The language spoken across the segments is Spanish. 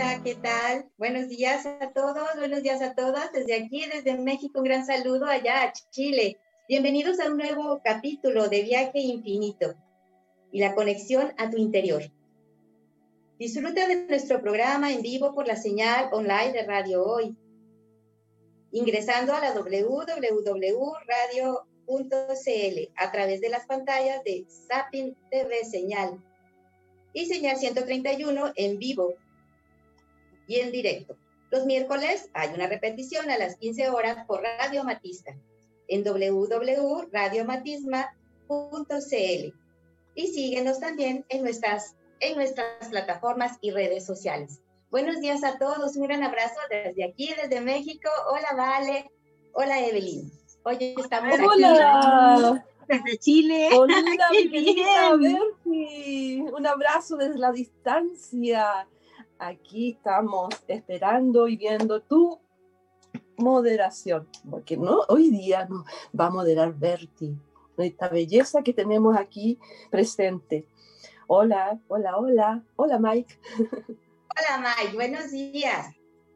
Hola, ¿qué tal? Buenos días a todos, buenos días a todas. Desde aquí, desde México, un gran saludo allá a Chile. Bienvenidos a un nuevo capítulo de Viaje Infinito y la conexión a tu interior. Disfruta de nuestro programa en vivo por la señal online de Radio Hoy, ingresando a la www.radio.cl a través de las pantallas de Sapin TV Señal y Señal 131 en vivo y en directo. Los miércoles hay una repetición a las 15 horas por Radio Matista en www.radiomatisma.cl y síguenos también en nuestras, en nuestras plataformas y redes sociales. Buenos días a todos, un gran abrazo desde aquí, desde México. Hola, Vale. Hola, Evelyn. Hoy estamos Hola. Desde Chile. Hola, Un abrazo desde la distancia. Aquí estamos esperando y viendo tu moderación, porque no hoy día no va a moderar Berti, esta belleza que tenemos aquí presente. Hola, hola, hola, hola Mike. Hola Mike, buenos días.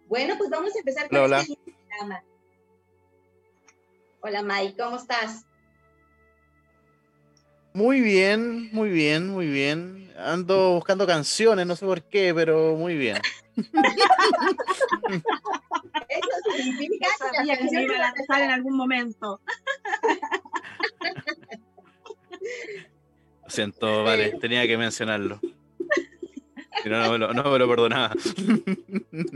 Bueno, pues vamos a empezar con hola, este programa. Hola Mike, ¿cómo estás? Muy bien, muy bien, muy bien. Ando buscando canciones, no sé por qué, pero muy bien. Eso significa que la canción iba a dejar en algún momento. Lo siento, vale, tenía que mencionarlo. no, no, me lo, no me lo perdonaba.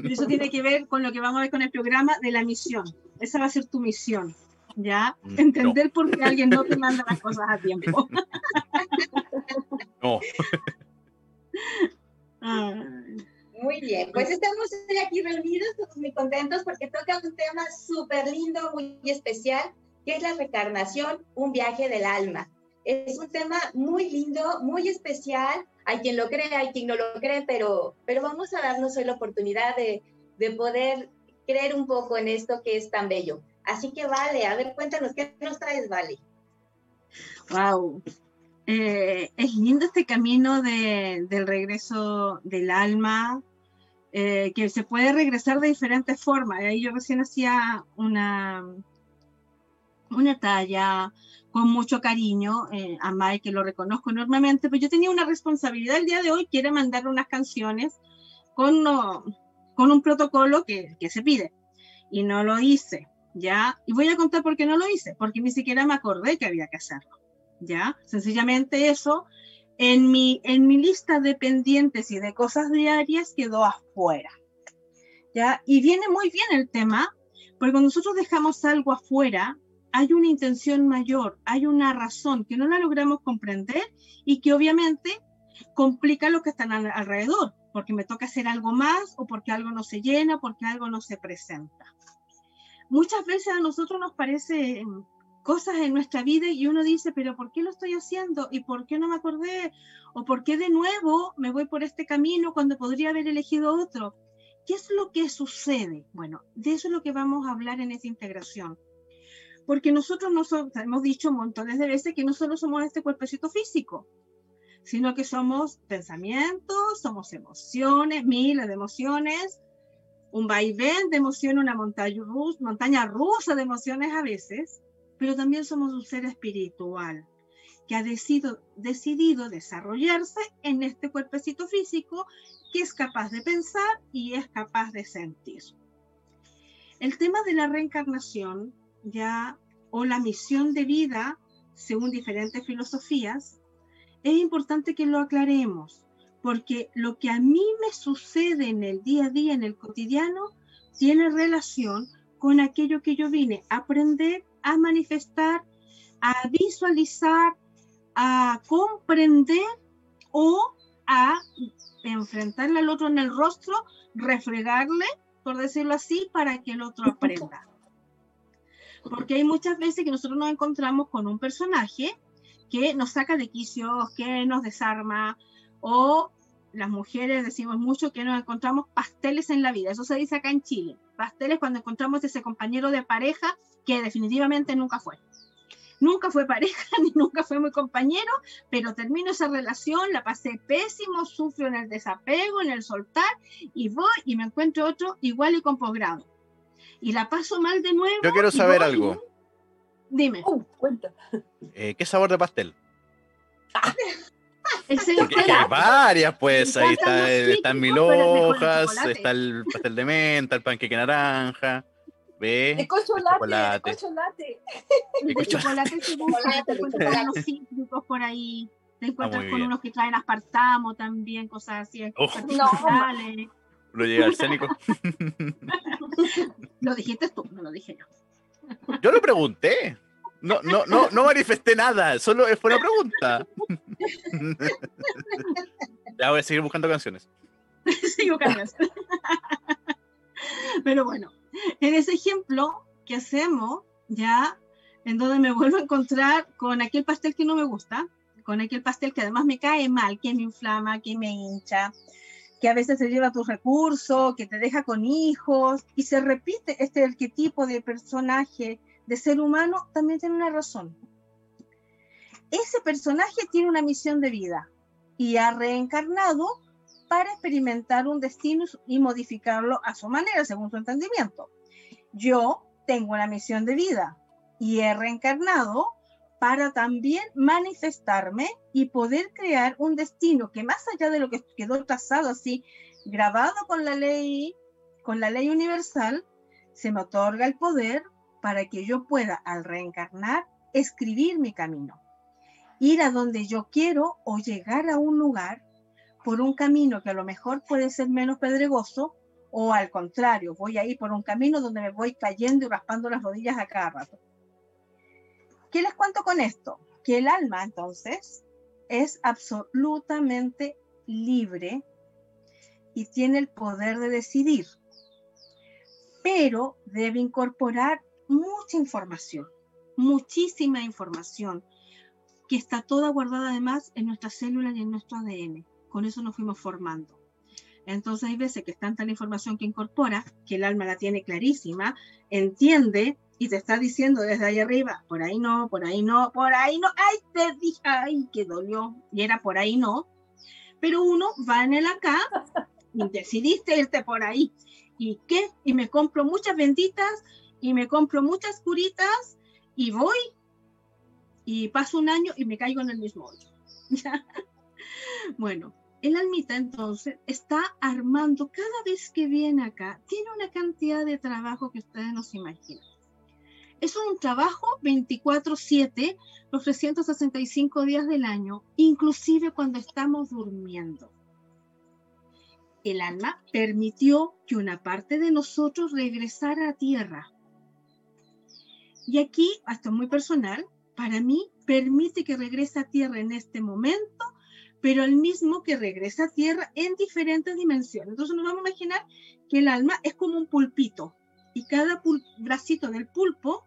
eso tiene que ver con lo que vamos a ver con el programa de la misión. Esa va a ser tu misión. ¿ya? Mm, Entender por qué alguien no te manda las cosas a tiempo. No. Muy bien, pues estamos aquí reunidos, todos muy contentos porque toca un tema súper lindo, muy especial, que es la reencarnación, un viaje del alma. Es un tema muy lindo, muy especial. Hay quien lo cree, hay quien no lo cree, pero, pero vamos a darnos hoy la oportunidad de, de poder creer un poco en esto que es tan bello. Así que vale, a ver, cuéntanos, ¿qué nos traes, Vale? Wow. Eh, es lindo este camino de, del regreso del alma, eh, que se puede regresar de diferentes formas. Ahí yo recién hacía una, una talla con mucho cariño eh, a Mike, que lo reconozco enormemente, pero yo tenía una responsabilidad el día de hoy, que era mandarle unas canciones con, con un protocolo que, que se pide, y no lo hice. ¿ya? Y voy a contar por qué no lo hice, porque ni siquiera me acordé que había que hacerlo, ¿ya? Sencillamente eso, en mi, en mi lista de pendientes y de cosas diarias quedó afuera, ¿ya? Y viene muy bien el tema, porque cuando nosotros dejamos algo afuera, hay una intención mayor, hay una razón que no la logramos comprender y que obviamente complica lo que están alrededor, porque me toca hacer algo más o porque algo no se llena, porque algo no se presenta muchas veces a nosotros nos parece cosas en nuestra vida y uno dice, pero ¿por qué lo estoy haciendo? ¿Y por qué no me acordé? ¿O por qué de nuevo me voy por este camino cuando podría haber elegido otro? ¿Qué es lo que sucede? Bueno, de eso es lo que vamos a hablar en esta integración. Porque nosotros nos hemos dicho montones de veces que no solo somos este cuerpecito físico, sino que somos pensamientos, somos emociones, miles de emociones, un vaivén de emoción, una montaña rusa, montaña rusa de emociones a veces, pero también somos un ser espiritual que ha decidido, desarrollarse en este cuerpecito físico que es capaz de pensar y es capaz de sentir. El tema de la reencarnación ya o la misión de vida, según diferentes filosofías, es importante que lo aclaremos porque lo que a mí me sucede en el día a día, en el cotidiano, tiene relación con aquello que yo vine a aprender, a manifestar, a visualizar, a comprender o a enfrentarle al otro en el rostro, refregarle, por decirlo así, para que el otro aprenda. Porque hay muchas veces que nosotros nos encontramos con un personaje que nos saca de quicio, que nos desarma, o las mujeres decimos mucho que nos encontramos pasteles en la vida, eso se dice acá en Chile, pasteles cuando encontramos ese compañero de pareja que definitivamente nunca fue. Nunca fue pareja ni nunca fue mi compañero, pero termino esa relación, la pasé pésimo, sufro en el desapego, en el soltar, y voy y me encuentro otro igual y con posgrado. Y la paso mal de nuevo. Yo quiero saber voy- algo. Dime. Uh, cuenta. Eh, ¿Qué sabor de pastel? Porque hay varias, pues. Ahí está, los están mil hojas, chocolate. está el pastel de menta, el panqueque naranja. De ¿Ve? cocholate, chocolate. de cocholate. de chocolate Chocolate, te de encuentras chocolate. unos cítricos por ahí, te encuentras muy con unos que traen aspartamo también, cosas así. Uf. artificiales. Lo llega arsénico. Lo dijiste tú, no lo dije yo. Yo lo pregunté. No, no, no, no manifesté nada, solo fue una pregunta. ya voy a seguir buscando canciones. Sigo cambiando. Pero bueno, en ese ejemplo que hacemos, ya en donde me vuelvo a encontrar con aquel pastel que no me gusta, con aquel pastel que además me cae mal, que me inflama, que me hincha, que a veces se lleva tus recursos, que te deja con hijos, y se repite este arquetipo de personaje, de ser humano, también tiene una razón. Ese personaje tiene una misión de vida y ha reencarnado para experimentar un destino y modificarlo a su manera, según su entendimiento. Yo tengo una misión de vida y he reencarnado para también manifestarme y poder crear un destino que más allá de lo que quedó trazado así, grabado con la ley, con la ley universal, se me otorga el poder para que yo pueda al reencarnar escribir mi camino, ir a donde yo quiero o llegar a un lugar por un camino que a lo mejor puede ser menos pedregoso o al contrario, voy a ir por un camino donde me voy cayendo y raspando las rodillas a cada rato. ¿Qué les cuento con esto? Que el alma entonces es absolutamente libre y tiene el poder de decidir, pero debe incorporar mucha información, muchísima información, que está toda guardada además en nuestras células y en nuestro ADN. Con eso nos fuimos formando. Entonces hay veces que es tanta la información que incorpora, que el alma la tiene clarísima, entiende y te está diciendo desde ahí arriba, por ahí no, por ahí no, por ahí no, ay, te dije, ay, que dolió, y era por ahí no. Pero uno va en el acá y decidiste irte por ahí. ¿Y qué? Y me compro muchas benditas y me compro muchas curitas y voy y paso un año y me caigo en el mismo hoyo. bueno, el almita entonces está armando cada vez que viene acá, tiene una cantidad de trabajo que ustedes no se imaginan. Es un trabajo 24/7, los 365 días del año, inclusive cuando estamos durmiendo. El alma permitió que una parte de nosotros regresara a tierra. Y aquí, hasta muy personal, para mí permite que regrese a tierra en este momento, pero el mismo que regresa a tierra en diferentes dimensiones. Entonces nos vamos a imaginar que el alma es como un pulpito y cada bracito del pulpo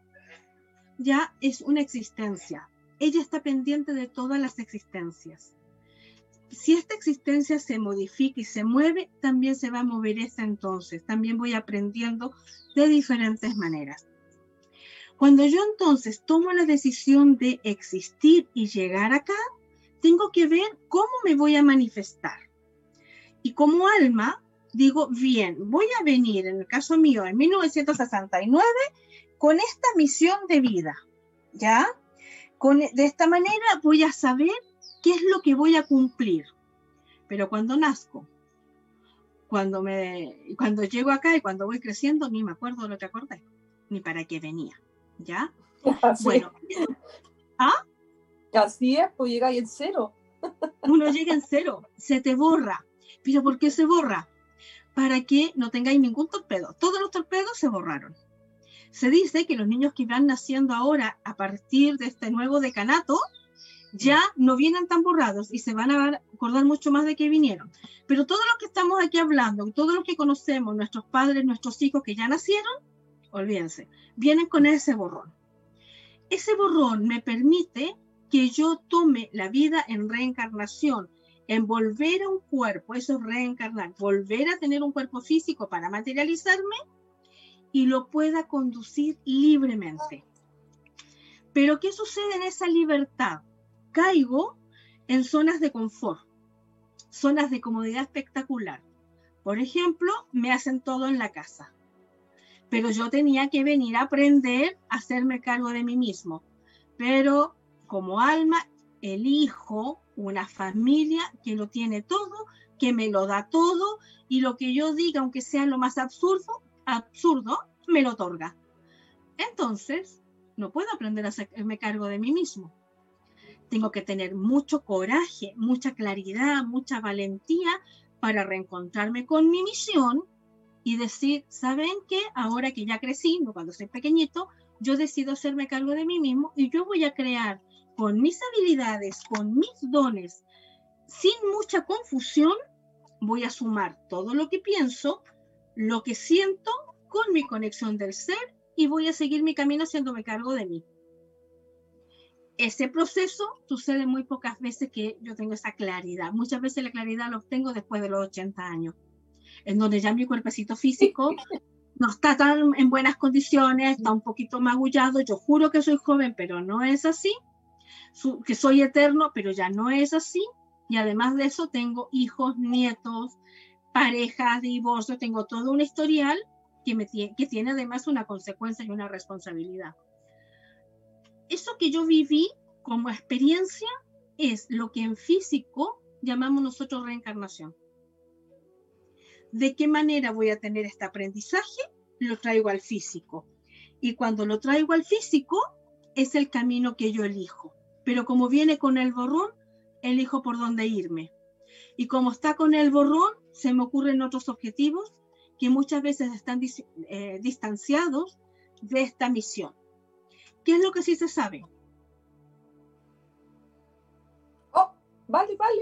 ya es una existencia. Ella está pendiente de todas las existencias. Si esta existencia se modifica y se mueve, también se va a mover esa entonces. También voy aprendiendo de diferentes maneras. Cuando yo entonces tomo la decisión de existir y llegar acá, tengo que ver cómo me voy a manifestar. Y como alma, digo, bien, voy a venir, en el caso mío, en 1969, con esta misión de vida, ¿ya? Con, de esta manera voy a saber qué es lo que voy a cumplir. Pero cuando nazco, cuando, me, cuando llego acá y cuando voy creciendo, ni me acuerdo de lo que acordé, ni para qué venía, ¿ya? Así, Bueno, así es, pues llega ahí en cero. uno llega en cero, se te borra. ¿Pero por qué se borra? Para que no tengáis ningún torpedo. Todos los torpedos se borraron. Se dice que los niños que van naciendo ahora a partir de este nuevo decanato ya no vienen tan borrados y se van a acordar mucho más de que vinieron. Pero todos los que estamos aquí hablando, todos los que conocemos, nuestros padres, nuestros hijos que ya nacieron, olvídense, vienen con ese borrón. Ese borrón me permite que yo tome la vida en reencarnación, en volver a un cuerpo, eso es reencarnar, volver a tener un cuerpo físico para materializarme y lo pueda conducir libremente. Pero ¿qué sucede en esa libertad? Caigo en zonas de confort, zonas de comodidad espectacular. Por ejemplo, me hacen todo en la casa. Pero yo tenía que venir a aprender a hacerme cargo de mí mismo. Pero como alma, elijo una familia que lo tiene todo, que me lo da todo y lo que yo diga, aunque sea lo más absurdo, absurdo, me lo otorga. Entonces, no puedo aprender a hacerme cargo de mí mismo. Tengo que tener mucho coraje, mucha claridad, mucha valentía para reencontrarme con mi misión y decir, ¿saben qué? Ahora que ya crecí, no cuando soy pequeñito, yo decido hacerme cargo de mí mismo y yo voy a crear con mis habilidades, con mis dones, sin mucha confusión, voy a sumar todo lo que pienso, lo que siento con mi conexión del ser y voy a seguir mi camino haciéndome cargo de mí. Ese proceso sucede muy pocas veces que yo tengo esa claridad. Muchas veces la claridad la obtengo después de los 80 años, en donde ya mi cuerpecito físico no está tan en buenas condiciones, está un poquito magullado. Yo juro que soy joven, pero no es así que soy eterno, pero ya no es así. Y además de eso tengo hijos, nietos, parejas, divorcio, tengo todo un historial que, me que tiene además una consecuencia y una responsabilidad. Eso que yo viví como experiencia es lo que en físico llamamos nosotros reencarnación. ¿De qué manera voy a tener este aprendizaje? Lo traigo al físico. Y cuando lo traigo al físico, es el camino que yo elijo pero como viene con el borrón, elijo por dónde irme. Y como está con el borrón, se me ocurren otros objetivos que muchas veces están eh, distanciados de esta misión. ¿Qué es lo que sí se sabe? Oh, vale, vale.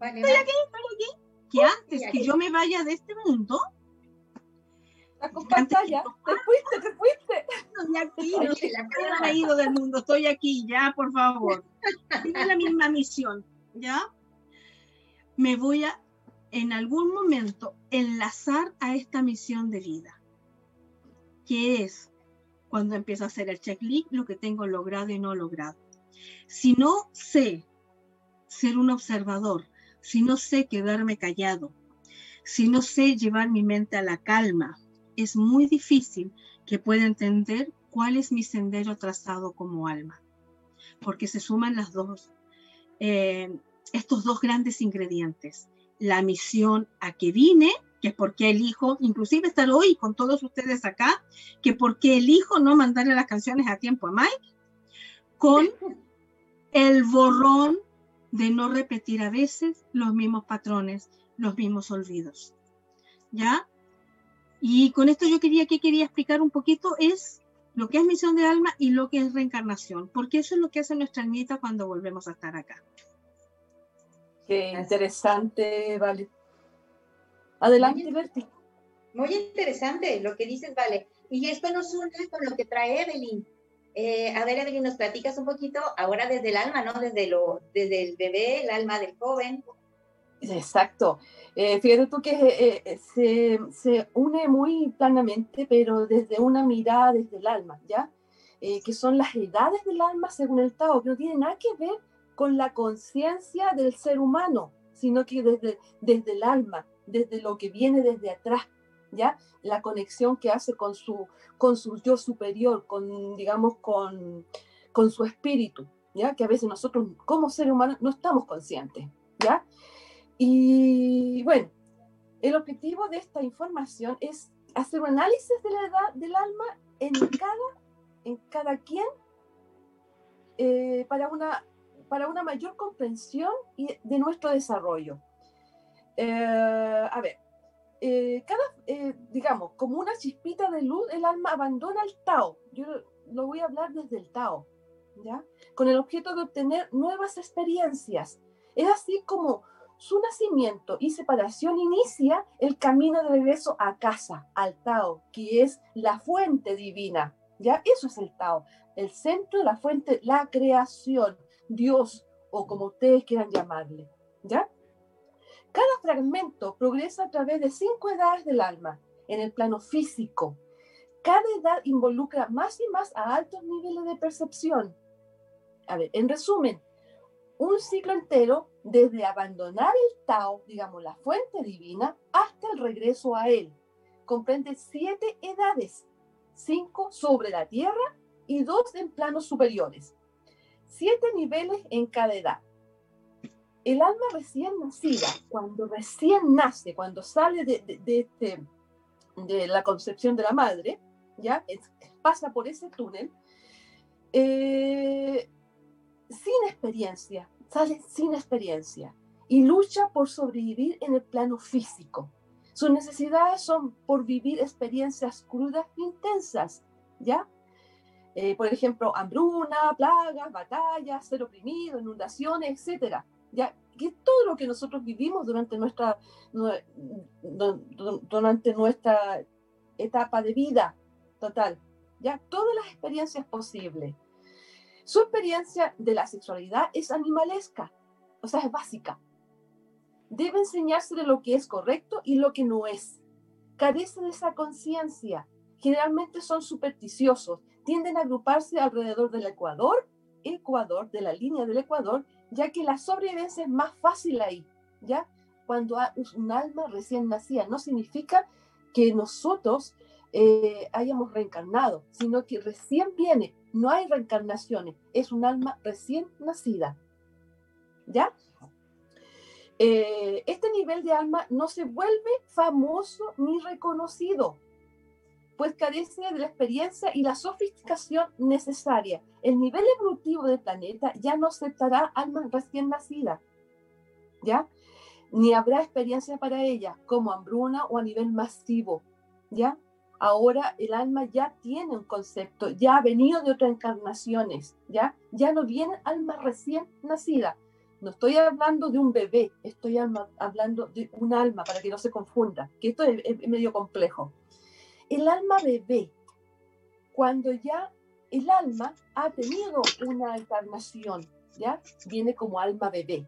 vale estoy aquí, estoy aquí. Que antes que yo me vaya de este mundo, la. Te fuiste, te fuiste. Estoy aquí, no se la ha ido del mundo. Estoy aquí, ya, por favor. Tiene la misma misión, ¿ya? Me voy a, en algún momento, enlazar a esta misión de vida, que es cuando empiezo a hacer el checklist, lo que tengo logrado y no logrado. Si no sé ser un observador, si no sé quedarme callado, si no sé llevar mi mente a la calma, es muy difícil que pueda entender cuál es mi sendero trazado como alma, porque se suman las dos, eh, estos dos grandes ingredientes, la misión a que vine, que es porque elijo, inclusive estar hoy con todos ustedes acá, que porque elijo no mandarle las canciones a tiempo a Mike, con el borrón de no repetir a veces los mismos patrones, los mismos olvidos. ¿Ya? Y con esto yo quería que quería explicar un poquito es lo que es misión de alma y lo que es reencarnación, porque eso es lo que hace nuestra almita cuando volvemos a estar acá. Qué interesante, Vale. Adelante, Berti. Muy interesante lo que dices, Vale. Y esto nos une con lo que trae Evelyn. Eh, a ver, Evelyn, nos platicas un poquito ahora desde el alma, ¿no? Desde, lo, desde el bebé, el alma del joven. Exacto. Eh, fíjate tú que eh, eh, se, se, une muy planamente, pero desde una mirada desde el alma, ¿ya? que son las edades del alma según el Tao, que no tiene nada que ver con la conciencia del ser humano, sino que desde, desde el alma, desde lo que viene desde atrás, La conexión que hace con su, con su yo superior, con, digamos, con, con su espíritu, ¿ya? Que a veces nosotros como seres humanos no estamos conscientes, ¿ya? Y bueno, el objetivo de esta información es hacer un análisis de la edad del alma en cada, en cada quien eh, para, una, para una mayor comprensión de nuestro desarrollo. Eh, a ver, eh, cada, digamos, como una chispita de luz, el alma abandona el Tao. Yo lo voy a hablar desde el Tao, ¿ya? Con el objeto de obtener nuevas experiencias. Es así como su nacimiento y separación inicia el camino de regreso a casa, al Tao, que es la fuente divina. ¿Ya? Eso es el Tao, el centro de la fuente, la creación, Dios o como ustedes quieran llamarle. ¿Ya? Cada fragmento progresa a través de cinco edades del alma en el plano físico. Cada edad involucra más y más a altos niveles de percepción, a ver, en resumen, un ciclo entero desde abandonar el Tao, digamos, la fuente divina, hasta el regreso a él. Comprende siete edades, cinco sobre la tierra y dos en planos superiores. Siete niveles en cada edad. El alma recién nacida, cuando recién nace, cuando sale de, este, de la concepción de la madre, ya pasa por ese túnel, eh, sin experiencia, sale sin experiencia y lucha por sobrevivir en el plano físico. Sus necesidades son por vivir experiencias crudas e intensas, ¿ya? Eh, por ejemplo, hambruna, plagas, batallas, ser oprimido, inundaciones, etcétera. ¿Ya? Que todo lo que nosotros vivimos durante nuestra, durante nuestra etapa de vida total. ¿Ya? Todas las experiencias posibles. Su experiencia de la sexualidad es animalesca, o sea, es básica. Debe enseñarse de lo que es correcto y lo que no es. Carece de esa conciencia. Generalmente son supersticiosos, tienden a agruparse alrededor del Ecuador, Ecuador, de la línea del Ecuador, ya que la sobrevivencia es más fácil ahí, ¿ya? Cuando un alma recién nacida, no significa que nosotros eh, hayamos reencarnado, sino que recién viene, no hay reencarnaciones, es un alma recién nacida. ¿Ya? Eh, este nivel de alma no se vuelve famoso ni reconocido, pues carece de la experiencia y la sofisticación necesaria. El nivel evolutivo del planeta ya no aceptará almas recién nacidas, ¿ya? Ni habrá experiencia para ella, como hambruna o a nivel masivo, ¿ya? ahora el alma ya tiene un concepto, ya ha venido de otras encarnaciones, ya, ya no viene alma recién nacida. No estoy hablando de un bebé, estoy hablando de un alma, para que no se confunda, que esto es, medio complejo. El alma bebé, cuando ya el alma ha tenido una encarnación, ¿ya? Viene como alma bebé.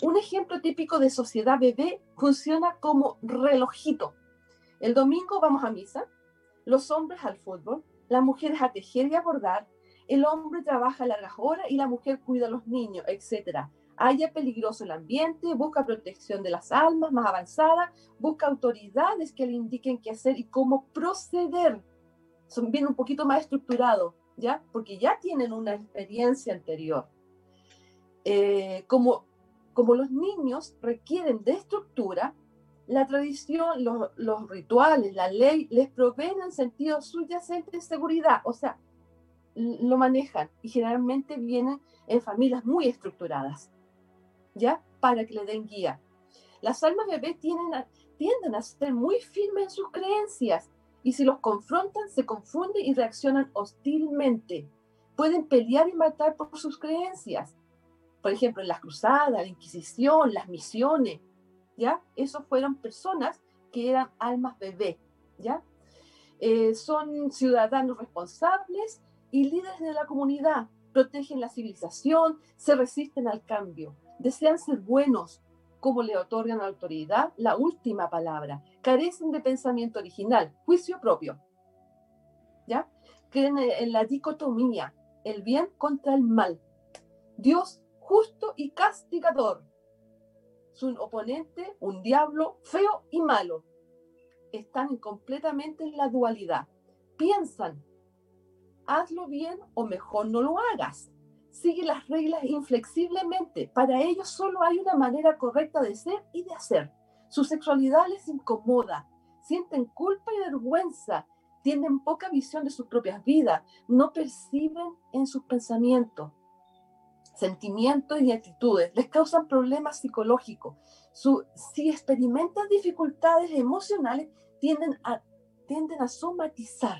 Un ejemplo típico de sociedad bebé funciona como relojito. El domingo vamos a misa, los hombres al fútbol, las mujeres a tejer y a bordar, el hombre trabaja largas horas y la mujer cuida a los niños, etc. Haya peligroso el ambiente, busca protección de las almas más avanzadas, busca autoridades que le indiquen qué hacer y cómo proceder. Son bien un poquito más estructurados, ¿ya? Porque ya tienen una experiencia anterior. Eh, como, como los niños requieren de estructura, la tradición, los, rituales, la ley, les proveen en sentido subyacente de seguridad, o sea, lo manejan y generalmente vienen en familias muy estructuradas, ¿ya? Para que le den guía. Las almas bebés tienden a, tienden a ser muy firmes en sus creencias y si los confrontan se confunden y reaccionan hostilmente. Pueden pelear y matar por sus creencias. Por ejemplo, en las cruzadas, la Inquisición, las misiones, ¿ya? Esos fueron personas que eran almas bebé, ¿ya? Eh, son ciudadanos responsables y líderes de la comunidad, protegen la civilización, se resisten al cambio, desean ser buenos, como le otorgan autoridad la última palabra, carecen de pensamiento original, juicio propio, ¿ya? Creen en la dicotomía, el bien contra el mal, Dios justo y castigador, su oponente, un diablo feo y malo. Están completamente en la dualidad. Piensan, hazlo bien o mejor no lo hagas. Sigue las reglas inflexiblemente. Para ellos solo hay una manera correcta de ser y de hacer. Su sexualidad les incomoda. Sienten culpa y vergüenza. Tienen poca visión de sus propias vidas. No perciben en sus pensamientos sentimientos y actitudes, les causan problemas psicológicos. Su, si experimentan dificultades emocionales, tienden a, tienden a somatizar.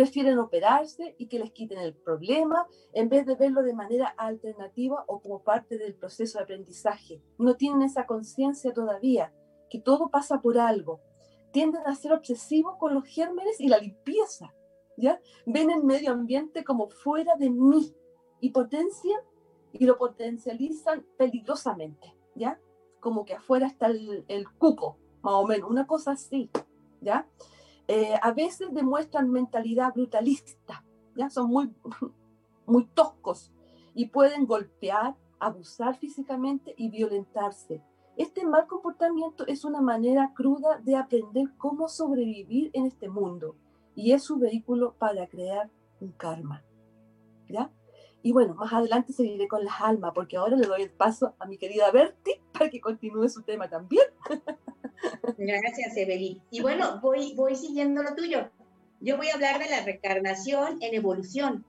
Prefieren operarse y que les quiten el problema en vez de verlo de manera alternativa o como parte del proceso de aprendizaje. No tienen esa conciencia todavía, que todo pasa por algo. Tienden a ser obsesivos con los gérmenes y la limpieza. ¿ya? Ven el medio ambiente como fuera de mí y potencian y lo potencializan peligrosamente, ¿ya? Como que afuera está el, cuco, más o menos, una cosa así, ¿ya? Eh, a veces demuestran mentalidad brutalista, ¿ya? Son muy, muy toscos, y pueden golpear, abusar físicamente y violentarse. Este mal comportamiento es una manera cruda de aprender cómo sobrevivir en este mundo y es su vehículo para crear un karma. ¿Ya? Y bueno, más adelante seguiré con las almas, porque ahora le doy el paso a mi querida Berti para que continúe su tema también. Gracias, Evelyn. Y bueno, voy, voy siguiendo lo tuyo. Yo voy a hablar de la reencarnación en evolución.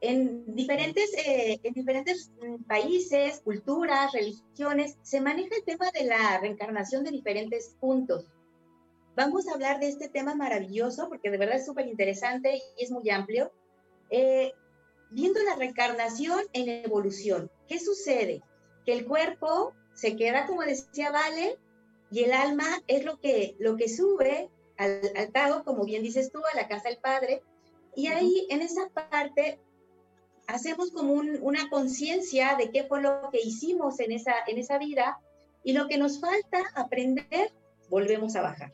En diferentes, eh, en diferentes mm, países, culturas, religiones, se maneja el tema de la reencarnación de diferentes puntos. Vamos a hablar de este tema maravilloso porque de verdad es súper interesante y es muy amplio. Eh, viendo la reencarnación en evolución, ¿qué sucede? Que el cuerpo se queda, como decía Vale, y el alma es lo que, lo que sube al, al como bien dices tú, a la casa del Padre. Y ahí, en esa parte, hacemos como una conciencia de qué fue lo que hicimos en esa, en esa vida y lo que nos falta aprender, volvemos a bajar.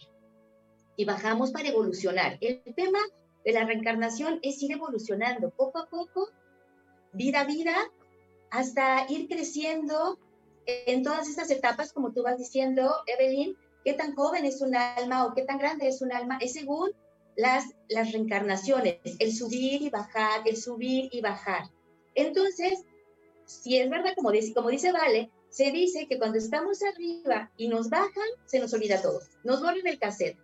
Y bajamos para evolucionar. El tema de la reencarnación es ir evolucionando poco a poco, vida a vida, hasta ir creciendo en todas estas etapas, como tú vas diciendo, Evelyn, qué tan joven es un alma o qué tan grande es un alma, es según las, las reencarnaciones, el subir y bajar, el subir y bajar. Entonces, si es verdad, como dice, como dice Vale, se dice que cuando estamos arriba y nos bajan, se nos olvida todo, nos borran el cassette.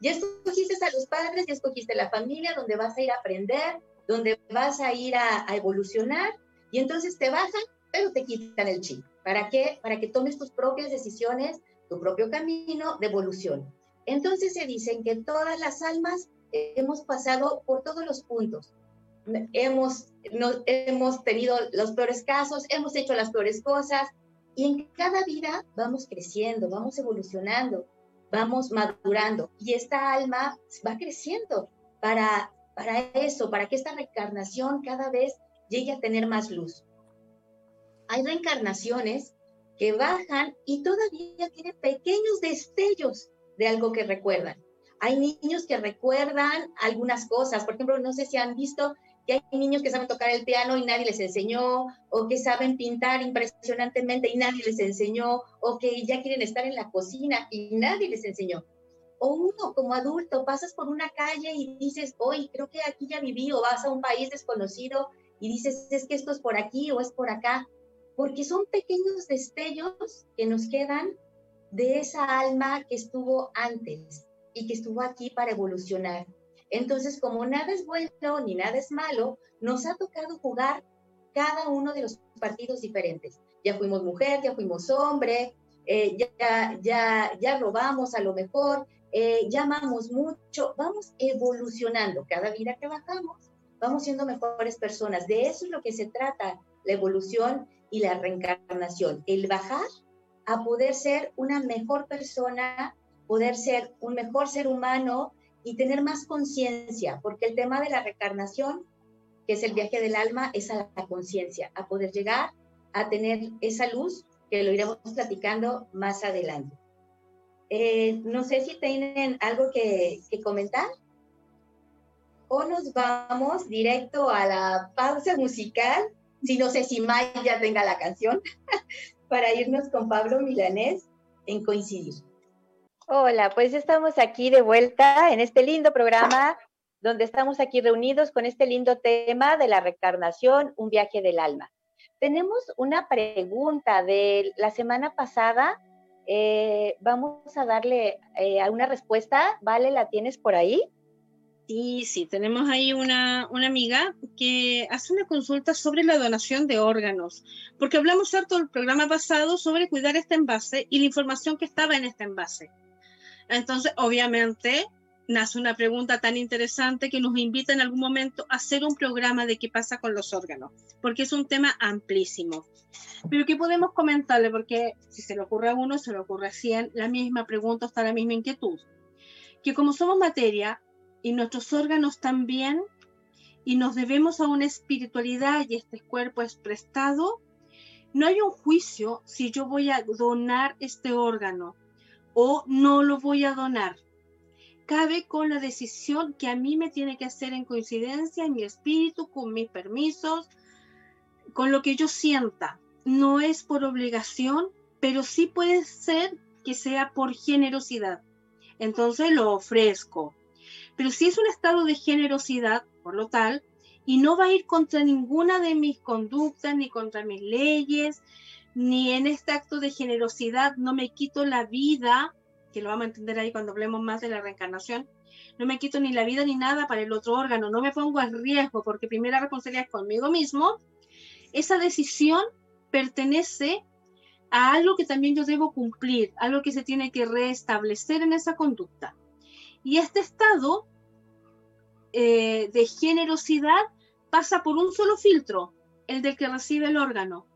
Ya escogiste a los padres, ya escogiste la familia, donde vas a ir a aprender, donde vas a ir a, a evolucionar, y entonces te bajan, pero te quitan el chip. ¿Para qué? Para que tomes tus propias decisiones, tu propio camino de evolución. Entonces se dicen que todas las almas hemos pasado por todos los puntos. Hemos, no, hemos tenido los peores casos, hemos hecho las peores cosas y en cada vida vamos creciendo, vamos evolucionando, vamos madurando y esta alma va creciendo para, para eso, para que esta reencarnación cada vez llegue a tener más luz hay reencarnaciones que bajan y todavía tienen pequeños destellos de algo que recuerdan. Hay niños que recuerdan algunas cosas, por ejemplo, no sé si han visto que hay niños que saben tocar el piano y nadie les enseñó, o que saben pintar impresionantemente y nadie les enseñó, o que ya quieren estar en la cocina y nadie les enseñó. O uno como adulto pasas por una calle y dices, hoy creo que aquí ya viví, o vas a un país desconocido y dices, es que esto es por aquí o es por acá porque son pequeños destellos que nos quedan de esa alma que estuvo antes y que estuvo aquí para evolucionar. Entonces, como nada es bueno ni nada es malo, nos ha tocado jugar cada uno de los partidos diferentes. Ya fuimos mujer, ya fuimos hombre, eh, ya, ya, ya robamos a lo mejor, eh, ya amamos mucho, vamos evolucionando. Cada vida que bajamos, vamos siendo mejores personas. De eso es lo que se trata la evolución y la reencarnación, el bajar a poder ser una mejor persona, poder ser un mejor ser humano y tener más conciencia, porque el tema de la reencarnación, que es el viaje del alma, es a la conciencia, a poder llegar a tener esa luz, que lo iremos platicando más adelante. Eh, no sé si tienen algo que, que comentar. O nos vamos directo a la pausa musical si no sé si Maya tenga la canción, para irnos con Pablo Milanés en coincidir. Hola, pues estamos aquí de vuelta en este lindo programa donde estamos aquí reunidos con este lindo tema de la reencarnación, un viaje del alma. Tenemos una pregunta de la semana pasada. Eh, vamos a darle eh, a una respuesta. Vale, ¿la tienes por ahí? Sí, sí, tenemos ahí una, amiga que hace una consulta sobre la donación de órganos, porque hablamos harto el programa pasado sobre cuidar este envase y la información que estaba en este envase. Entonces, obviamente, nace una pregunta tan interesante que nos invita en algún momento a hacer un programa de qué pasa con los órganos, porque es un tema amplísimo. Pero ¿qué podemos comentarle? Porque si se le ocurre a uno, se le ocurre a cien, la misma pregunta, está la misma inquietud. Que como somos materia, y nuestros órganos también, y nos debemos a una espiritualidad y este cuerpo es prestado, no hay un juicio si yo voy a donar este órgano o no lo voy a donar. Cabe con la decisión que a mí me tiene que hacer en coincidencia en mi espíritu, con mis permisos, con lo que yo sienta. No es por obligación, pero sí puede ser que sea por generosidad. Entonces lo ofrezco. Pero si es un estado de generosidad, por lo tal, y no va a ir contra ninguna de mis conductas, ni contra mis leyes, ni en este acto de generosidad no me quito la vida, que lo vamos a entender ahí cuando hablemos más de la reencarnación, no me quito ni la vida ni nada para el otro órgano, no me pongo en riesgo porque primera responsabilidad es conmigo mismo, esa decisión pertenece a algo que también yo debo cumplir, algo que se tiene que restablecer en esa conducta. Y este estado eh, de generosidad pasa por un solo filtro, el del que recibe el órgano.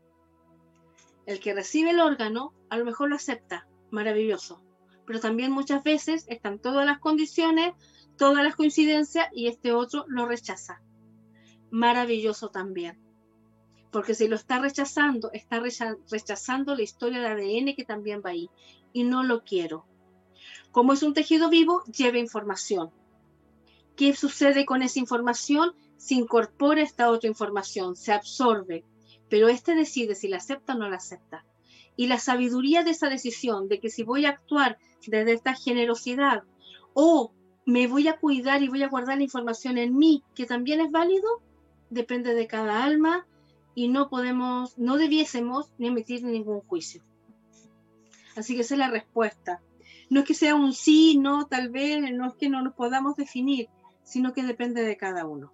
El que recibe el órgano a lo mejor lo acepta, maravilloso, pero también muchas veces están todas las condiciones, todas las coincidencias y este otro lo rechaza. Maravilloso también porque si lo está rechazando, está rechazando la historia de ADN que también va ahí, y no lo quiero. Como es un tejido vivo, lleva información. ¿Qué sucede con esa información? Se incorpora esta otra información, se absorbe, pero este decide si la acepta o no la acepta. Y la sabiduría de esa decisión, de que si voy a actuar desde esta generosidad o me voy a cuidar y voy a guardar la información en mí, que también es válido, depende de cada alma, y no podemos, no debiésemos ni emitir ningún juicio. Así que esa es la respuesta. No es que sea un sí, no, tal vez, no es que no nos podamos definir, sino que depende de cada uno.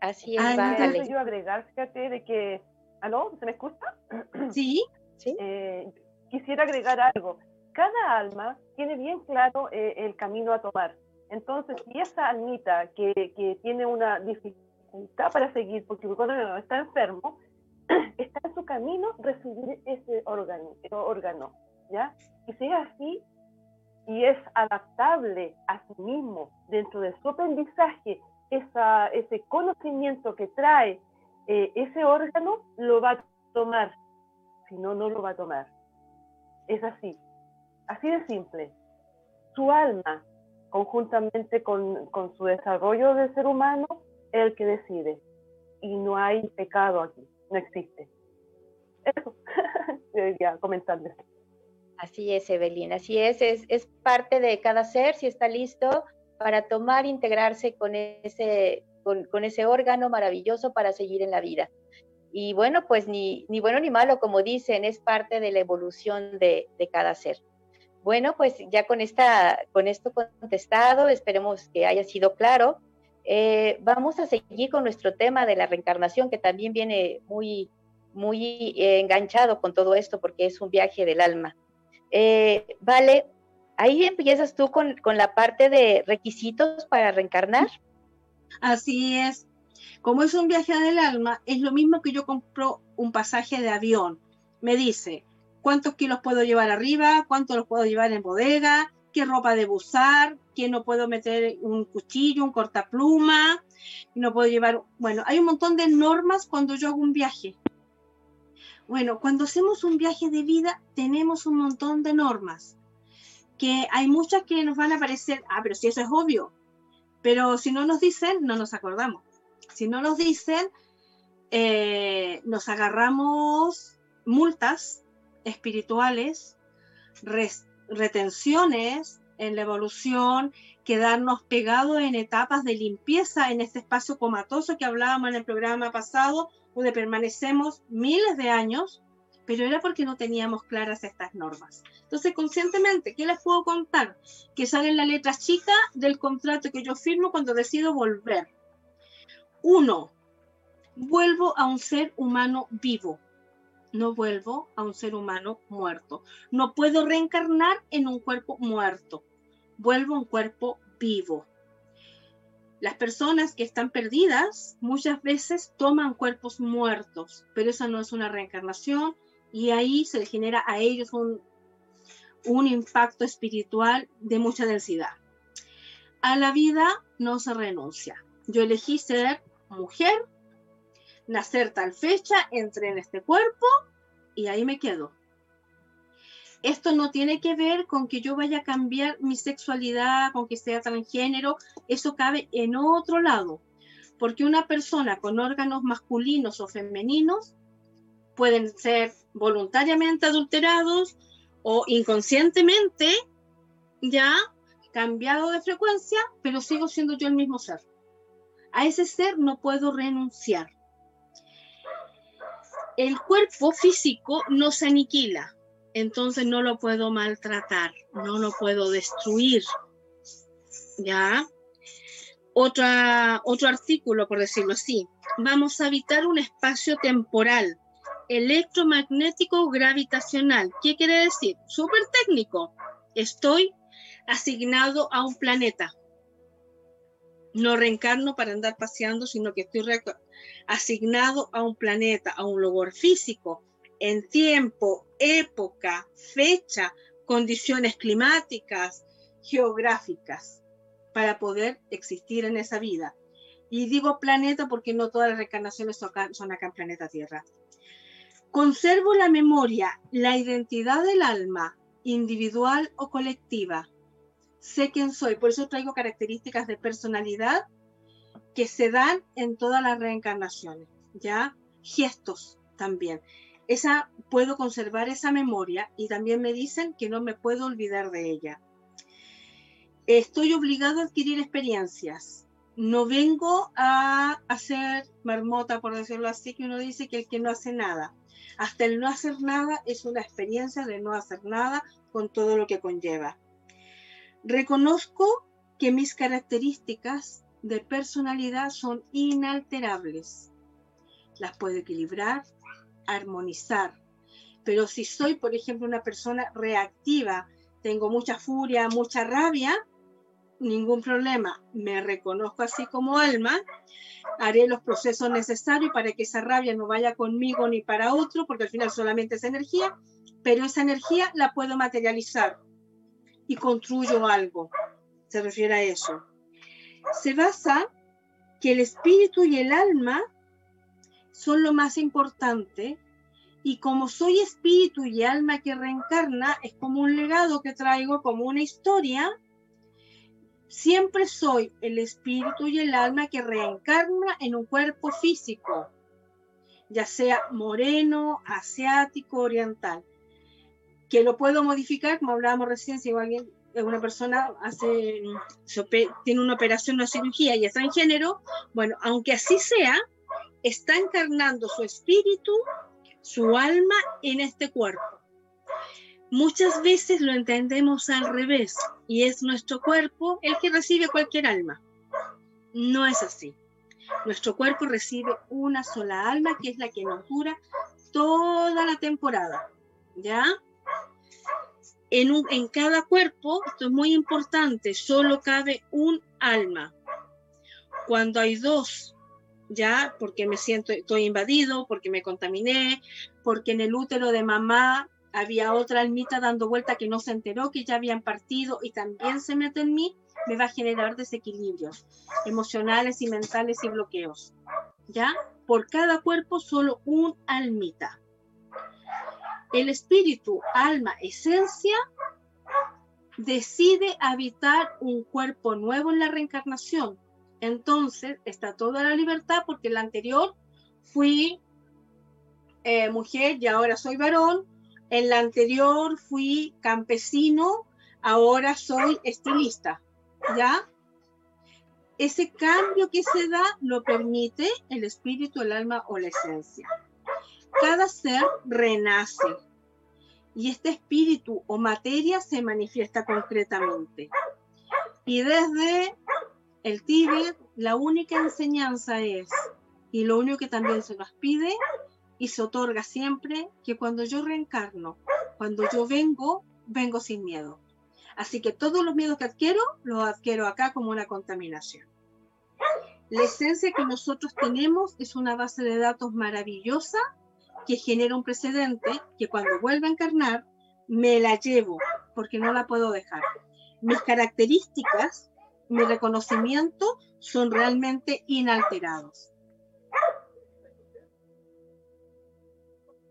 Así es, vale. yo agregar, fíjate, de que, ¿aló? ¿Se me escucha? Sí. ¿Sí? Eh, quisiera agregar algo. Cada alma tiene bien claro eh, el camino a tomar. Entonces, si esa almita que, que tiene una dificultad, para seguir, porque cuando está enfermo, está en su camino recibir ese órgano, órgano Y si es así, y es adaptable a sí mismo dentro de su aprendizaje, ese conocimiento que trae eh, ese órgano, lo va a tomar. Si no, no lo va a tomar. Es así. Así de simple. Su alma, conjuntamente con, con su desarrollo de ser humano, el que decide. Y no hay pecado aquí, no existe. Eso debería comentarles. Así es, Evelyn, así es, es, parte de cada ser, si está listo para tomar, integrarse con ese, órgano maravilloso para seguir en la vida. Y bueno, pues ni, ni bueno ni malo, como dicen, es parte de la evolución de, de cada ser. Bueno, pues ya con, esta, con esto contestado, esperemos que haya sido claro. Eh, vamos a seguir con nuestro tema de la reencarnación, que también viene muy, muy eh, enganchado con todo esto, porque es un viaje del alma. Eh, vale, ahí empiezas tú con, con la parte de requisitos para reencarnar. Así es. Como es un viaje del alma, es lo mismo que yo compro un pasaje de avión. Me dice, ¿cuántos kilos puedo llevar arriba? ¿Cuántos los puedo llevar en bodega? qué ropa debo usar, que no puedo meter un cuchillo, un cortapluma, no puedo llevar, bueno, hay un montón de normas cuando yo hago un viaje. Bueno, cuando hacemos un viaje de vida tenemos un montón de normas, que hay muchas que nos van a parecer, ah, pero si eso es obvio, pero si no nos dicen, no nos acordamos. Si no nos dicen, eh, nos agarramos multas espirituales, retenciones en la evolución, quedarnos pegados en etapas de limpieza en este espacio comatoso que hablábamos en el programa pasado, donde permanecemos miles de años, pero era porque no teníamos claras estas normas. Entonces, conscientemente, ¿qué les puedo contar? Que sale la letra chica del contrato que yo firmo cuando decido volver. Uno, vuelvo a un ser humano vivo no vuelvo a un ser humano muerto. No puedo reencarnar en un cuerpo muerto. Vuelvo a un cuerpo vivo. Las personas que están perdidas muchas veces toman cuerpos muertos, pero esa no es una reencarnación y ahí se genera a ellos un, un impacto espiritual de mucha densidad. A la vida no se renuncia. Yo elegí ser mujer nacer tal fecha, entré en este cuerpo y ahí me quedo. Esto no tiene que ver con que yo vaya a cambiar mi sexualidad, con que sea transgénero, eso cabe en otro lado. porque una persona con órganos masculinos o femeninos pueden ser voluntariamente adulterados o inconscientemente ya cambiado de frecuencia, pero sigo siendo yo el mismo ser. A ese ser no puedo renunciar. El cuerpo físico no se aniquila, entonces no lo puedo maltratar, no lo puedo destruir. ¿Ya? Otra, otro artículo, por decirlo así. Vamos a habitar un espacio temporal, electromagnético gravitacional. ¿Qué quiere decir? Súper técnico. Estoy asignado a un planeta. No reencarno para andar paseando, sino que estoy asignado a un planeta, a un lugar físico, en tiempo, época, fecha, condiciones climáticas, geográficas, para poder existir en esa vida. Y digo planeta porque no todas las reencarnaciones son acá, son acá en planeta Tierra. Conservo la memoria, la identidad del alma, individual o colectiva, sé quién soy, por eso traigo características de personalidad que se dan en todas las reencarnaciones, ¿ya? Gestos también. Esa, puedo conservar esa memoria y también me dicen que no me puedo olvidar de ella. Estoy obligado a adquirir experiencias. No vengo a hacer marmota, por decirlo así, que uno dice que el que no hace nada. Hasta el no hacer nada es una experiencia de no hacer nada con todo lo que conlleva. Reconozco que mis características de personalidad son inalterables. Las puedo equilibrar, armonizar. Pero si soy, por ejemplo, una persona reactiva, tengo mucha furia, mucha rabia, ningún problema. Me reconozco así como alma, haré los procesos necesarios para que esa rabia no vaya conmigo ni para otro, porque al final solamente es energía, pero esa energía la puedo materializar y construyo algo. Se refiere a eso. Se basa que el espíritu y el alma son lo más importante. Y como soy espíritu y alma que reencarna, es como un legado que traigo, como una historia, siempre soy el espíritu y el alma que reencarna en un cuerpo físico, ya sea moreno, asiático, oriental que lo puedo modificar, como hablábamos recién, si alguien, una persona hace, tiene una operación, una cirugía y está en género, bueno, aunque así sea, está encarnando su espíritu, su alma en este cuerpo. Muchas veces lo entendemos al revés y es nuestro cuerpo el que recibe cualquier alma. No es así. Nuestro cuerpo recibe una sola alma que es la que nos dura toda la temporada. ¿Ya? en, cada cuerpo, esto es muy importante, solo cabe un alma. Cuando hay dos, ya, porque me siento, estoy invadido, porque me contaminé, porque en el útero de mamá había otra almita dando vuelta que no se enteró que ya habían partido y también se mete en mí, me va a generar desequilibrios emocionales y mentales y bloqueos. ¿Ya? Por cada cuerpo solo un almita el espíritu, alma, esencia, decide habitar un cuerpo nuevo en la reencarnación. Entonces está toda la libertad porque la anterior fui eh, mujer y ahora soy varón. En la anterior fui campesino, ahora soy estilista. ¿Ya? Ese cambio que se da lo permite el espíritu, el alma o la esencia cada ser renace y este espíritu o materia se manifiesta concretamente. Y desde el Tíbet, la única enseñanza es, y lo único que también se nos pide y se otorga siempre, que cuando yo reencarno, cuando yo vengo, vengo sin miedo. Así que todos los miedos que adquiero, los adquiero acá como una contaminación. La esencia que nosotros tenemos es una base de datos maravillosa que genera un precedente que cuando vuelva a encarnar me la llevo porque no la puedo dejar. Mis características, mi reconocimiento son realmente inalterados.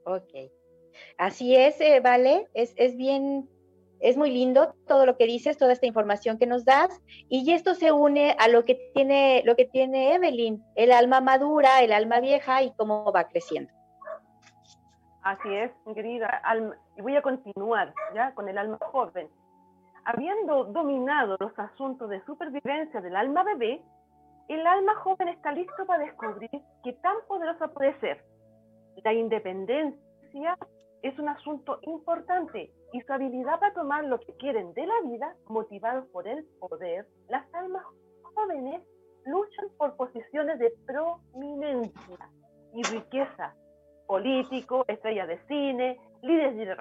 Ok. Así es, eh, vale, es, es, bien Es muy lindo todo lo que dices, toda esta información que nos das, y esto se une a lo que tiene, lo que tiene Evelyn, el alma madura, el alma vieja y cómo va creciendo. Así es, querida alma. Y voy a continuar ya con el alma joven. Habiendo dominado los asuntos de supervivencia del alma bebé, el alma joven está listo para descubrir qué tan poderosa puede ser. La independencia es un asunto importante y su habilidad para tomar lo que quieren de la vida, motivados por el poder, las almas jóvenes luchan por posiciones de prominencia y riqueza, político, estrellas de cine, líderes,